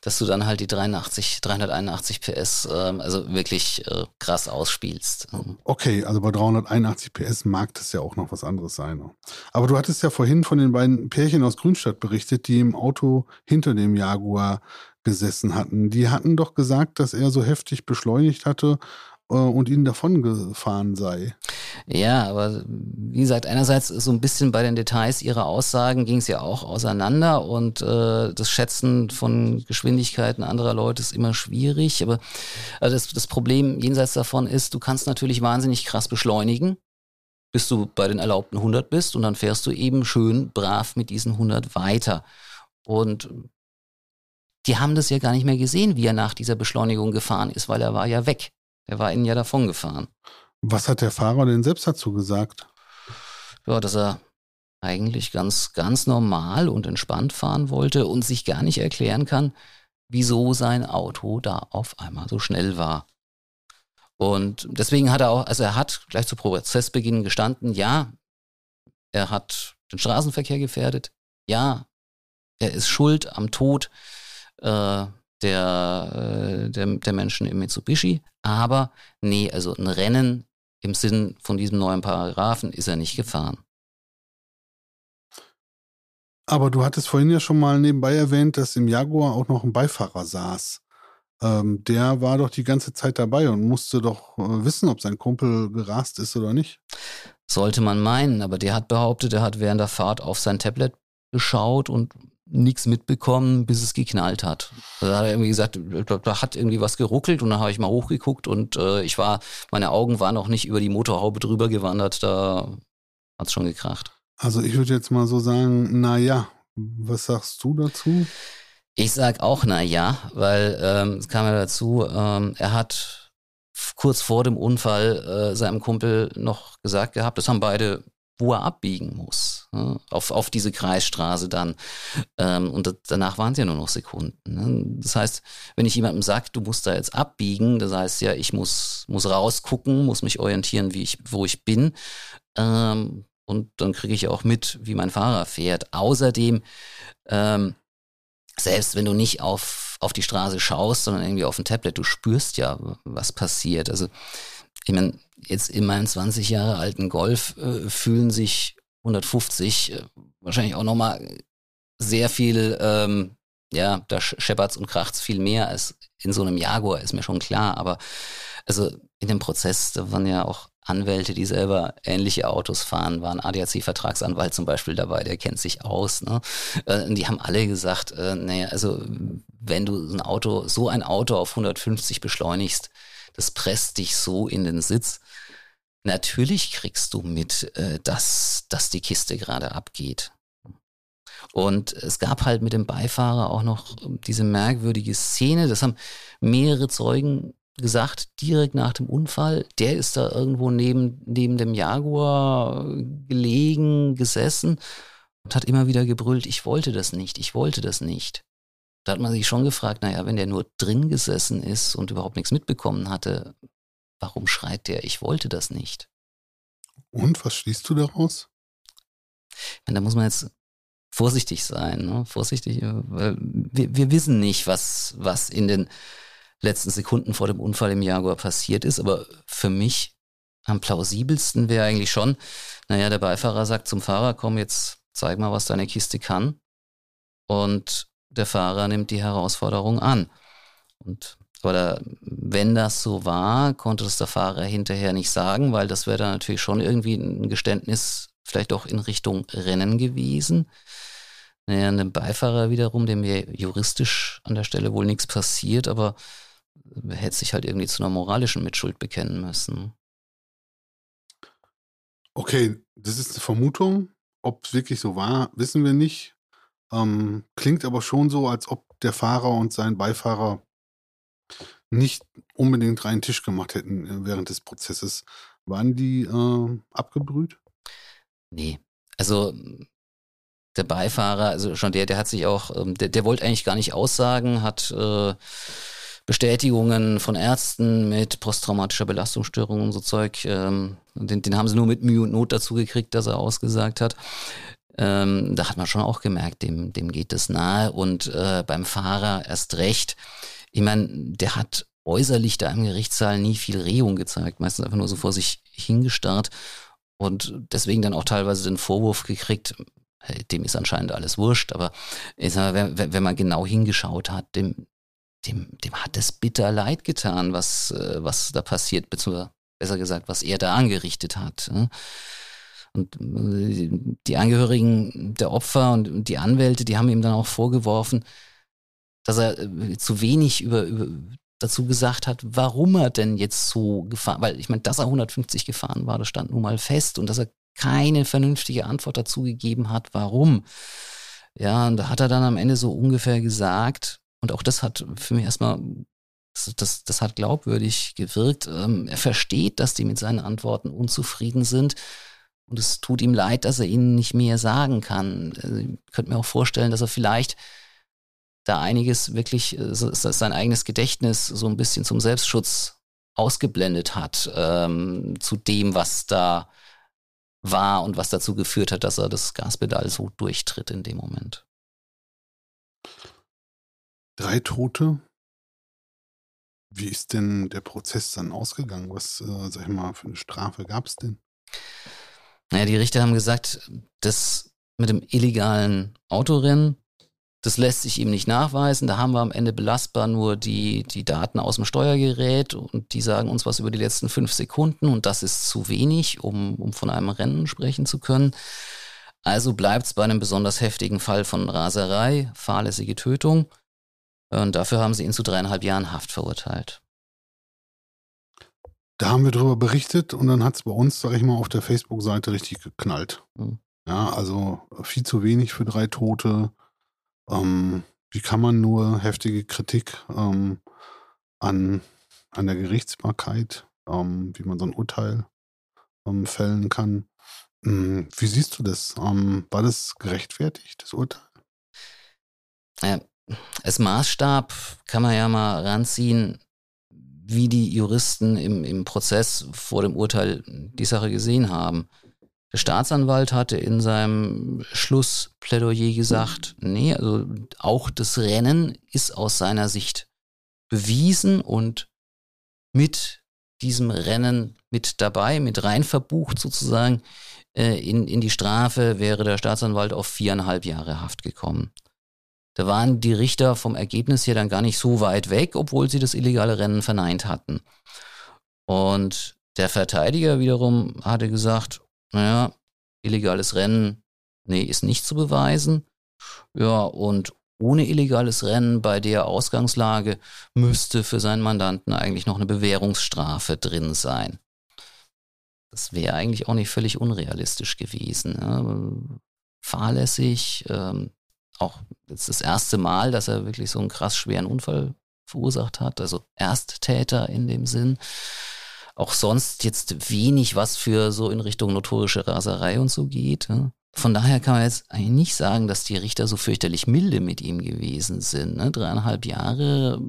dass du dann halt die 83, 381 PS, äh, also wirklich äh, krass ausspielst. Okay, also bei 381 PS mag das ja auch noch was anderes sein. Aber du hattest ja vorhin von den beiden Pärchen aus Grünstadt berichtet, die im Auto hinter dem Jaguar gesessen hatten. Die hatten doch gesagt, dass er so heftig beschleunigt hatte äh, und ihnen davon gefahren sei. Ja, aber wie gesagt, einerseits so ein bisschen bei den Details ihrer Aussagen ging es ja auch auseinander und äh, das Schätzen von Geschwindigkeiten anderer Leute ist immer schwierig. Aber also das, das Problem jenseits davon ist, du kannst natürlich wahnsinnig krass beschleunigen bis du bei den erlaubten 100 bist und dann fährst du eben schön brav mit diesen 100 weiter. Und die haben das ja gar nicht mehr gesehen, wie er nach dieser Beschleunigung gefahren ist, weil er war ja weg. Er war ihnen ja davon gefahren. Was hat der Fahrer denn selbst dazu gesagt? Ja, dass er eigentlich ganz, ganz normal und entspannt fahren wollte und sich gar nicht erklären kann, wieso sein Auto da auf einmal so schnell war. Und deswegen hat er auch, also er hat gleich zu Prozessbeginn gestanden, ja, er hat den Straßenverkehr gefährdet, ja, er ist schuld am Tod äh, der, äh, der, der Menschen im Mitsubishi. Aber nee, also ein Rennen im Sinn von diesem neuen Paragraphen ist er nicht gefahren. Aber du hattest vorhin ja schon mal nebenbei erwähnt, dass im Jaguar auch noch ein Beifahrer saß. Ähm, der war doch die ganze Zeit dabei und musste doch äh, wissen, ob sein Kumpel gerast ist oder nicht. Sollte man meinen, aber der hat behauptet, er hat während der Fahrt auf sein Tablet geschaut und nichts mitbekommen, bis es geknallt hat. Da hat er irgendwie gesagt, da, hat irgendwie was geruckelt und dann habe ich mal hochgeguckt und äh, ich war, meine Augen waren noch nicht über die Motorhaube drüber gewandert, da hat es schon gekracht. Also ich würde jetzt mal so sagen, na ja, was sagst du dazu? Ich sag auch na ja, weil ähm, es kam ja dazu, ähm, er hat kurz vor dem Unfall äh, seinem Kumpel noch gesagt gehabt, das haben beide wo er abbiegen muss, ne? auf, auf diese Kreisstraße dann. Ähm, und danach waren es ja nur noch Sekunden. Ne? Das heißt, wenn ich jemandem sage, du musst da jetzt abbiegen, das heißt ja, ich muss, muss rausgucken, muss mich orientieren, wie ich, wo ich bin. Ähm, und dann kriege ich auch mit, wie mein Fahrer fährt. Außerdem, ähm, selbst wenn du nicht auf, auf die Straße schaust, sondern irgendwie auf ein Tablet, du spürst ja, was passiert. Also ich meine, jetzt in meinem 20 Jahre alten Golf äh, fühlen sich 150 äh, wahrscheinlich auch nochmal sehr viel, ähm, ja, da scheppert's und kracht's viel mehr als in so einem Jaguar, ist mir schon klar. Aber also in dem Prozess, da waren ja auch Anwälte, die selber ähnliche Autos fahren, waren ADAC-Vertragsanwalt zum Beispiel dabei, der kennt sich aus. Ne? Äh, die haben alle gesagt, äh, naja, also wenn du ein Auto, so ein Auto auf 150 beschleunigst, das presst dich so in den Sitz. Natürlich kriegst du mit, äh, dass, dass die Kiste gerade abgeht. Und es gab halt mit dem Beifahrer auch noch diese merkwürdige Szene, das haben mehrere Zeugen gesagt, direkt nach dem Unfall, der ist da irgendwo neben, neben dem Jaguar gelegen, gesessen und hat immer wieder gebrüllt, ich wollte das nicht, ich wollte das nicht. Da hat man sich schon gefragt, naja, wenn der nur drin gesessen ist und überhaupt nichts mitbekommen hatte, warum schreit der, ich wollte das nicht? Und was schließt du daraus? Da muss man jetzt vorsichtig sein, ne? vorsichtig, weil wir, wir wissen nicht, was, was in den letzten Sekunden vor dem Unfall im Jaguar passiert ist, aber für mich am plausibelsten wäre eigentlich schon, naja, der Beifahrer sagt zum Fahrer, komm, jetzt zeig mal, was deine Kiste kann. Und der Fahrer nimmt die Herausforderung an. Und oder wenn das so war, konnte das der Fahrer hinterher nicht sagen, weil das wäre dann natürlich schon irgendwie ein Geständnis, vielleicht auch in Richtung Rennen gewesen. Naja, einem Beifahrer wiederum, dem juristisch an der Stelle wohl nichts passiert, aber hätte sich halt irgendwie zu einer moralischen Mitschuld bekennen müssen. Okay, das ist eine Vermutung. Ob es wirklich so war, wissen wir nicht. Ähm, klingt aber schon so, als ob der Fahrer und sein Beifahrer nicht unbedingt reinen Tisch gemacht hätten äh, während des Prozesses. Waren die äh, abgebrüht? Nee. Also der Beifahrer, also schon der, der hat sich auch, ähm, der, der wollte eigentlich gar nicht aussagen, hat äh, Bestätigungen von Ärzten mit posttraumatischer Belastungsstörung und so Zeug, ähm, den, den haben sie nur mit Mühe und Not dazu gekriegt, dass er ausgesagt hat. Ähm, da hat man schon auch gemerkt, dem, dem geht es nahe und äh, beim Fahrer erst recht. Ich meine, der hat äußerlich da im Gerichtssaal nie viel Rehung gezeigt, meistens einfach nur so vor sich hingestarrt und deswegen dann auch teilweise den Vorwurf gekriegt, dem ist anscheinend alles wurscht, aber ich sag mal, wenn, wenn man genau hingeschaut hat, dem, dem, dem hat es bitter leid getan, was, äh, was da passiert, beziehungsweise besser gesagt, was er da angerichtet hat. Und äh, die Angehörigen der Opfer und die Anwälte, die haben ihm dann auch vorgeworfen, dass er äh, zu wenig über, über dazu gesagt hat, warum er denn jetzt so gefahren, weil ich meine, dass er 150 gefahren war, das stand nun mal fest und dass er keine vernünftige Antwort dazu gegeben hat, warum. Ja, und da hat er dann am Ende so ungefähr gesagt, und auch das hat für mich erstmal, das, das, das hat glaubwürdig gewirkt. Ähm, er versteht, dass die mit seinen Antworten unzufrieden sind. Und es tut ihm leid, dass er ihnen nicht mehr sagen kann. Also ich könnte mir auch vorstellen, dass er vielleicht da einiges wirklich, äh, sein eigenes Gedächtnis so ein bisschen zum Selbstschutz ausgeblendet hat, ähm, zu dem, was da war und was dazu geführt hat, dass er das Gaspedal so durchtritt in dem Moment. Drei Tote. Wie ist denn der Prozess dann ausgegangen? Was, äh, sag ich mal, für eine Strafe gab es denn? Naja, die Richter haben gesagt, das mit dem illegalen Autorennen, das lässt sich ihm nicht nachweisen. Da haben wir am Ende belastbar nur die, die Daten aus dem Steuergerät und die sagen uns was über die letzten fünf Sekunden und das ist zu wenig, um, um von einem Rennen sprechen zu können. Also bleibt es bei einem besonders heftigen Fall von Raserei, fahrlässige Tötung. Und dafür haben sie ihn zu dreieinhalb Jahren Haft verurteilt. Da haben wir drüber berichtet und dann hat es bei uns, sag ich mal, auf der Facebook-Seite richtig geknallt. Mhm. Ja, also viel zu wenig für drei Tote. Ähm, wie kann man nur heftige Kritik ähm, an, an der Gerichtsbarkeit, ähm, wie man so ein Urteil ähm, fällen kann? Hm, wie siehst du das? Ähm, war das gerechtfertigt, das Urteil? Ja, als Maßstab kann man ja mal ranziehen, wie die Juristen im, im Prozess vor dem Urteil die Sache gesehen haben. Der Staatsanwalt hatte in seinem Schlussplädoyer gesagt, nee, also auch das Rennen ist aus seiner Sicht bewiesen und mit diesem Rennen mit dabei, mit rein verbucht sozusagen äh, in, in die Strafe wäre der Staatsanwalt auf viereinhalb Jahre Haft gekommen. Da waren die Richter vom Ergebnis her dann gar nicht so weit weg, obwohl sie das illegale Rennen verneint hatten. Und der Verteidiger wiederum hatte gesagt, naja, illegales Rennen, nee, ist nicht zu beweisen. Ja, und ohne illegales Rennen bei der Ausgangslage müsste für seinen Mandanten eigentlich noch eine Bewährungsstrafe drin sein. Das wäre eigentlich auch nicht völlig unrealistisch gewesen. Ja. Fahrlässig, ähm, auch jetzt das erste Mal, dass er wirklich so einen krass schweren Unfall verursacht hat, also Ersttäter in dem Sinn. Auch sonst jetzt wenig, was für so in Richtung notorische Raserei und so geht. Von daher kann man jetzt eigentlich nicht sagen, dass die Richter so fürchterlich milde mit ihm gewesen sind. Ne? Dreieinhalb Jahre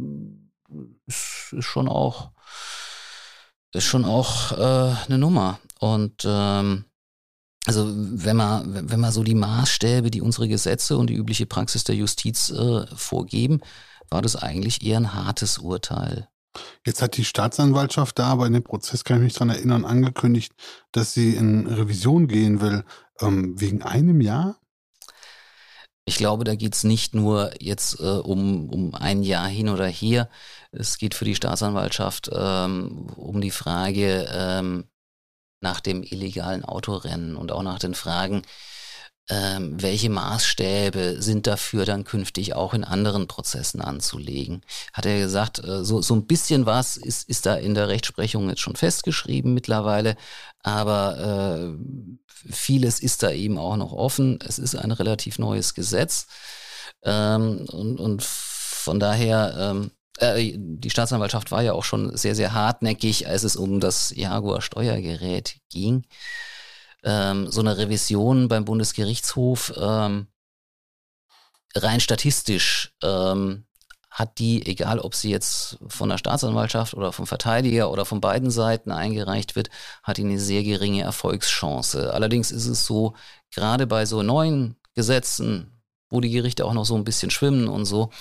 ist, ist schon auch, ist schon auch äh, eine Nummer. Und ähm, also wenn man, wenn man so die Maßstäbe, die unsere Gesetze und die übliche Praxis der Justiz äh, vorgeben, war das eigentlich eher ein hartes Urteil. Jetzt hat die Staatsanwaltschaft da aber in dem Prozess, kann ich mich daran erinnern, angekündigt, dass sie in Revision gehen will. Ähm, wegen einem Jahr? Ich glaube, da geht es nicht nur jetzt äh, um, um ein Jahr hin oder her. Es geht für die Staatsanwaltschaft ähm, um die Frage ähm, nach dem illegalen Autorennen und auch nach den Fragen, ähm, welche Maßstäbe sind dafür dann künftig auch in anderen Prozessen anzulegen. Hat er gesagt, äh, so, so ein bisschen was ist, ist da in der Rechtsprechung jetzt schon festgeschrieben mittlerweile, aber äh, vieles ist da eben auch noch offen. Es ist ein relativ neues Gesetz ähm, und, und von daher ähm, äh, die Staatsanwaltschaft war ja auch schon sehr, sehr hartnäckig, als es um das Jaguar Steuergerät ging ähm, so eine Revision beim Bundesgerichtshof ähm, rein statistisch ähm, hat die, egal ob sie jetzt von der Staatsanwaltschaft oder vom Verteidiger oder von beiden Seiten eingereicht wird, hat die eine sehr geringe Erfolgschance. Allerdings ist es so, gerade bei so neuen Gesetzen, wo die Gerichte auch noch so ein bisschen schwimmen und so,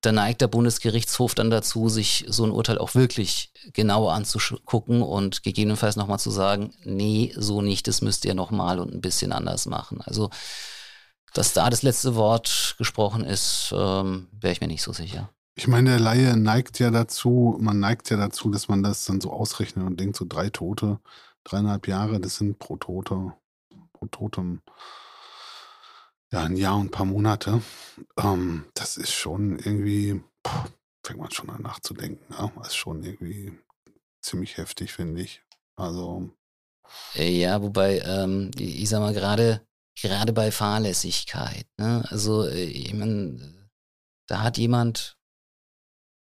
da neigt der Bundesgerichtshof dann dazu, sich so ein Urteil auch wirklich genauer anzugucken und gegebenenfalls nochmal zu sagen, nee, so nicht, das müsst ihr nochmal und ein bisschen anders machen. Also, dass da das letzte Wort gesprochen ist, ähm, wäre ich mir nicht so sicher. Ich meine, der Laie neigt ja dazu, man neigt ja dazu, dass man das dann so ausrechnet und denkt, so drei Tote, dreieinhalb Jahre, das sind pro Tote, pro Totem ja, ein Jahr und ein paar Monate. Ähm, das ist schon irgendwie, puh, fängt man schon an nachzudenken. Ja? Das ist schon irgendwie ziemlich heftig, finde ich. Also. Äh, ja, wobei, ähm, ich sag mal, gerade gerade bei Fahrlässigkeit, ne? Also, äh, ich meine, da hat jemand,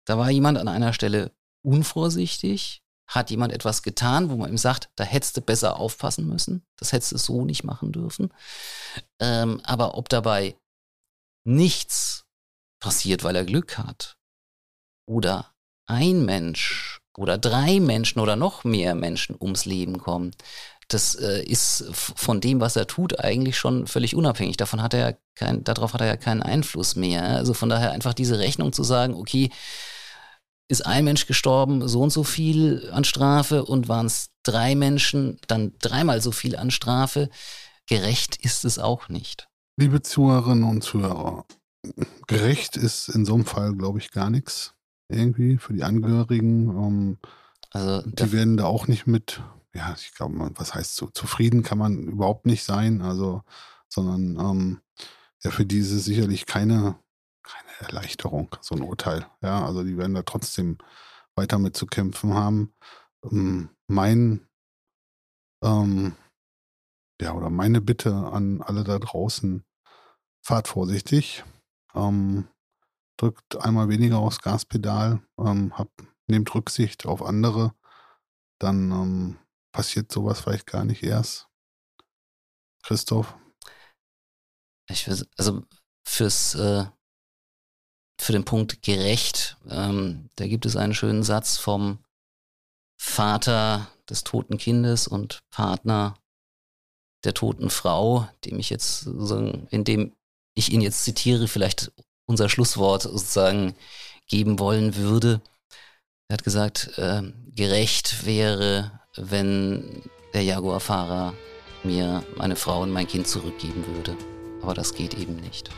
da war jemand an einer Stelle unvorsichtig hat jemand etwas getan, wo man ihm sagt, da hättest du besser aufpassen müssen, das hättest du so nicht machen dürfen. Ähm, aber ob dabei nichts passiert, weil er Glück hat, oder ein Mensch oder drei Menschen oder noch mehr Menschen ums Leben kommen, das äh, ist von dem, was er tut, eigentlich schon völlig unabhängig. Davon hat er kein, darauf hat er ja keinen Einfluss mehr. Also von daher einfach diese Rechnung zu sagen, okay, ist ein Mensch gestorben, so und so viel an Strafe und waren es drei Menschen, dann dreimal so viel an Strafe. Gerecht ist es auch nicht. Liebe Zuhörerinnen und Zuhörer, gerecht ist in so einem Fall, glaube ich, gar nichts irgendwie für die Angehörigen. Ähm, also die werden da auch nicht mit, ja, ich glaube, was heißt so, zufrieden kann man überhaupt nicht sein, also, sondern ähm, ja, für diese sicherlich keine keine Erleichterung, so ein Urteil. Ja, also die werden da trotzdem weiter mit zu kämpfen haben. Ähm, mein, ähm, ja, oder meine Bitte an alle da draußen, fahrt vorsichtig, ähm, drückt einmal weniger aufs Gaspedal, ähm, hab, nehmt Rücksicht auf andere, dann ähm, passiert sowas vielleicht gar nicht erst. Christoph? Ich also fürs äh, für den Punkt gerecht. Ähm, da gibt es einen schönen Satz vom Vater des toten Kindes und Partner der toten Frau, dem ich jetzt sozusagen, indem ich ihn jetzt zitiere, vielleicht unser Schlusswort sozusagen geben wollen würde. Er hat gesagt, äh, gerecht wäre, wenn der Jaguar-Fahrer mir meine Frau und mein Kind zurückgeben würde. Aber das geht eben nicht.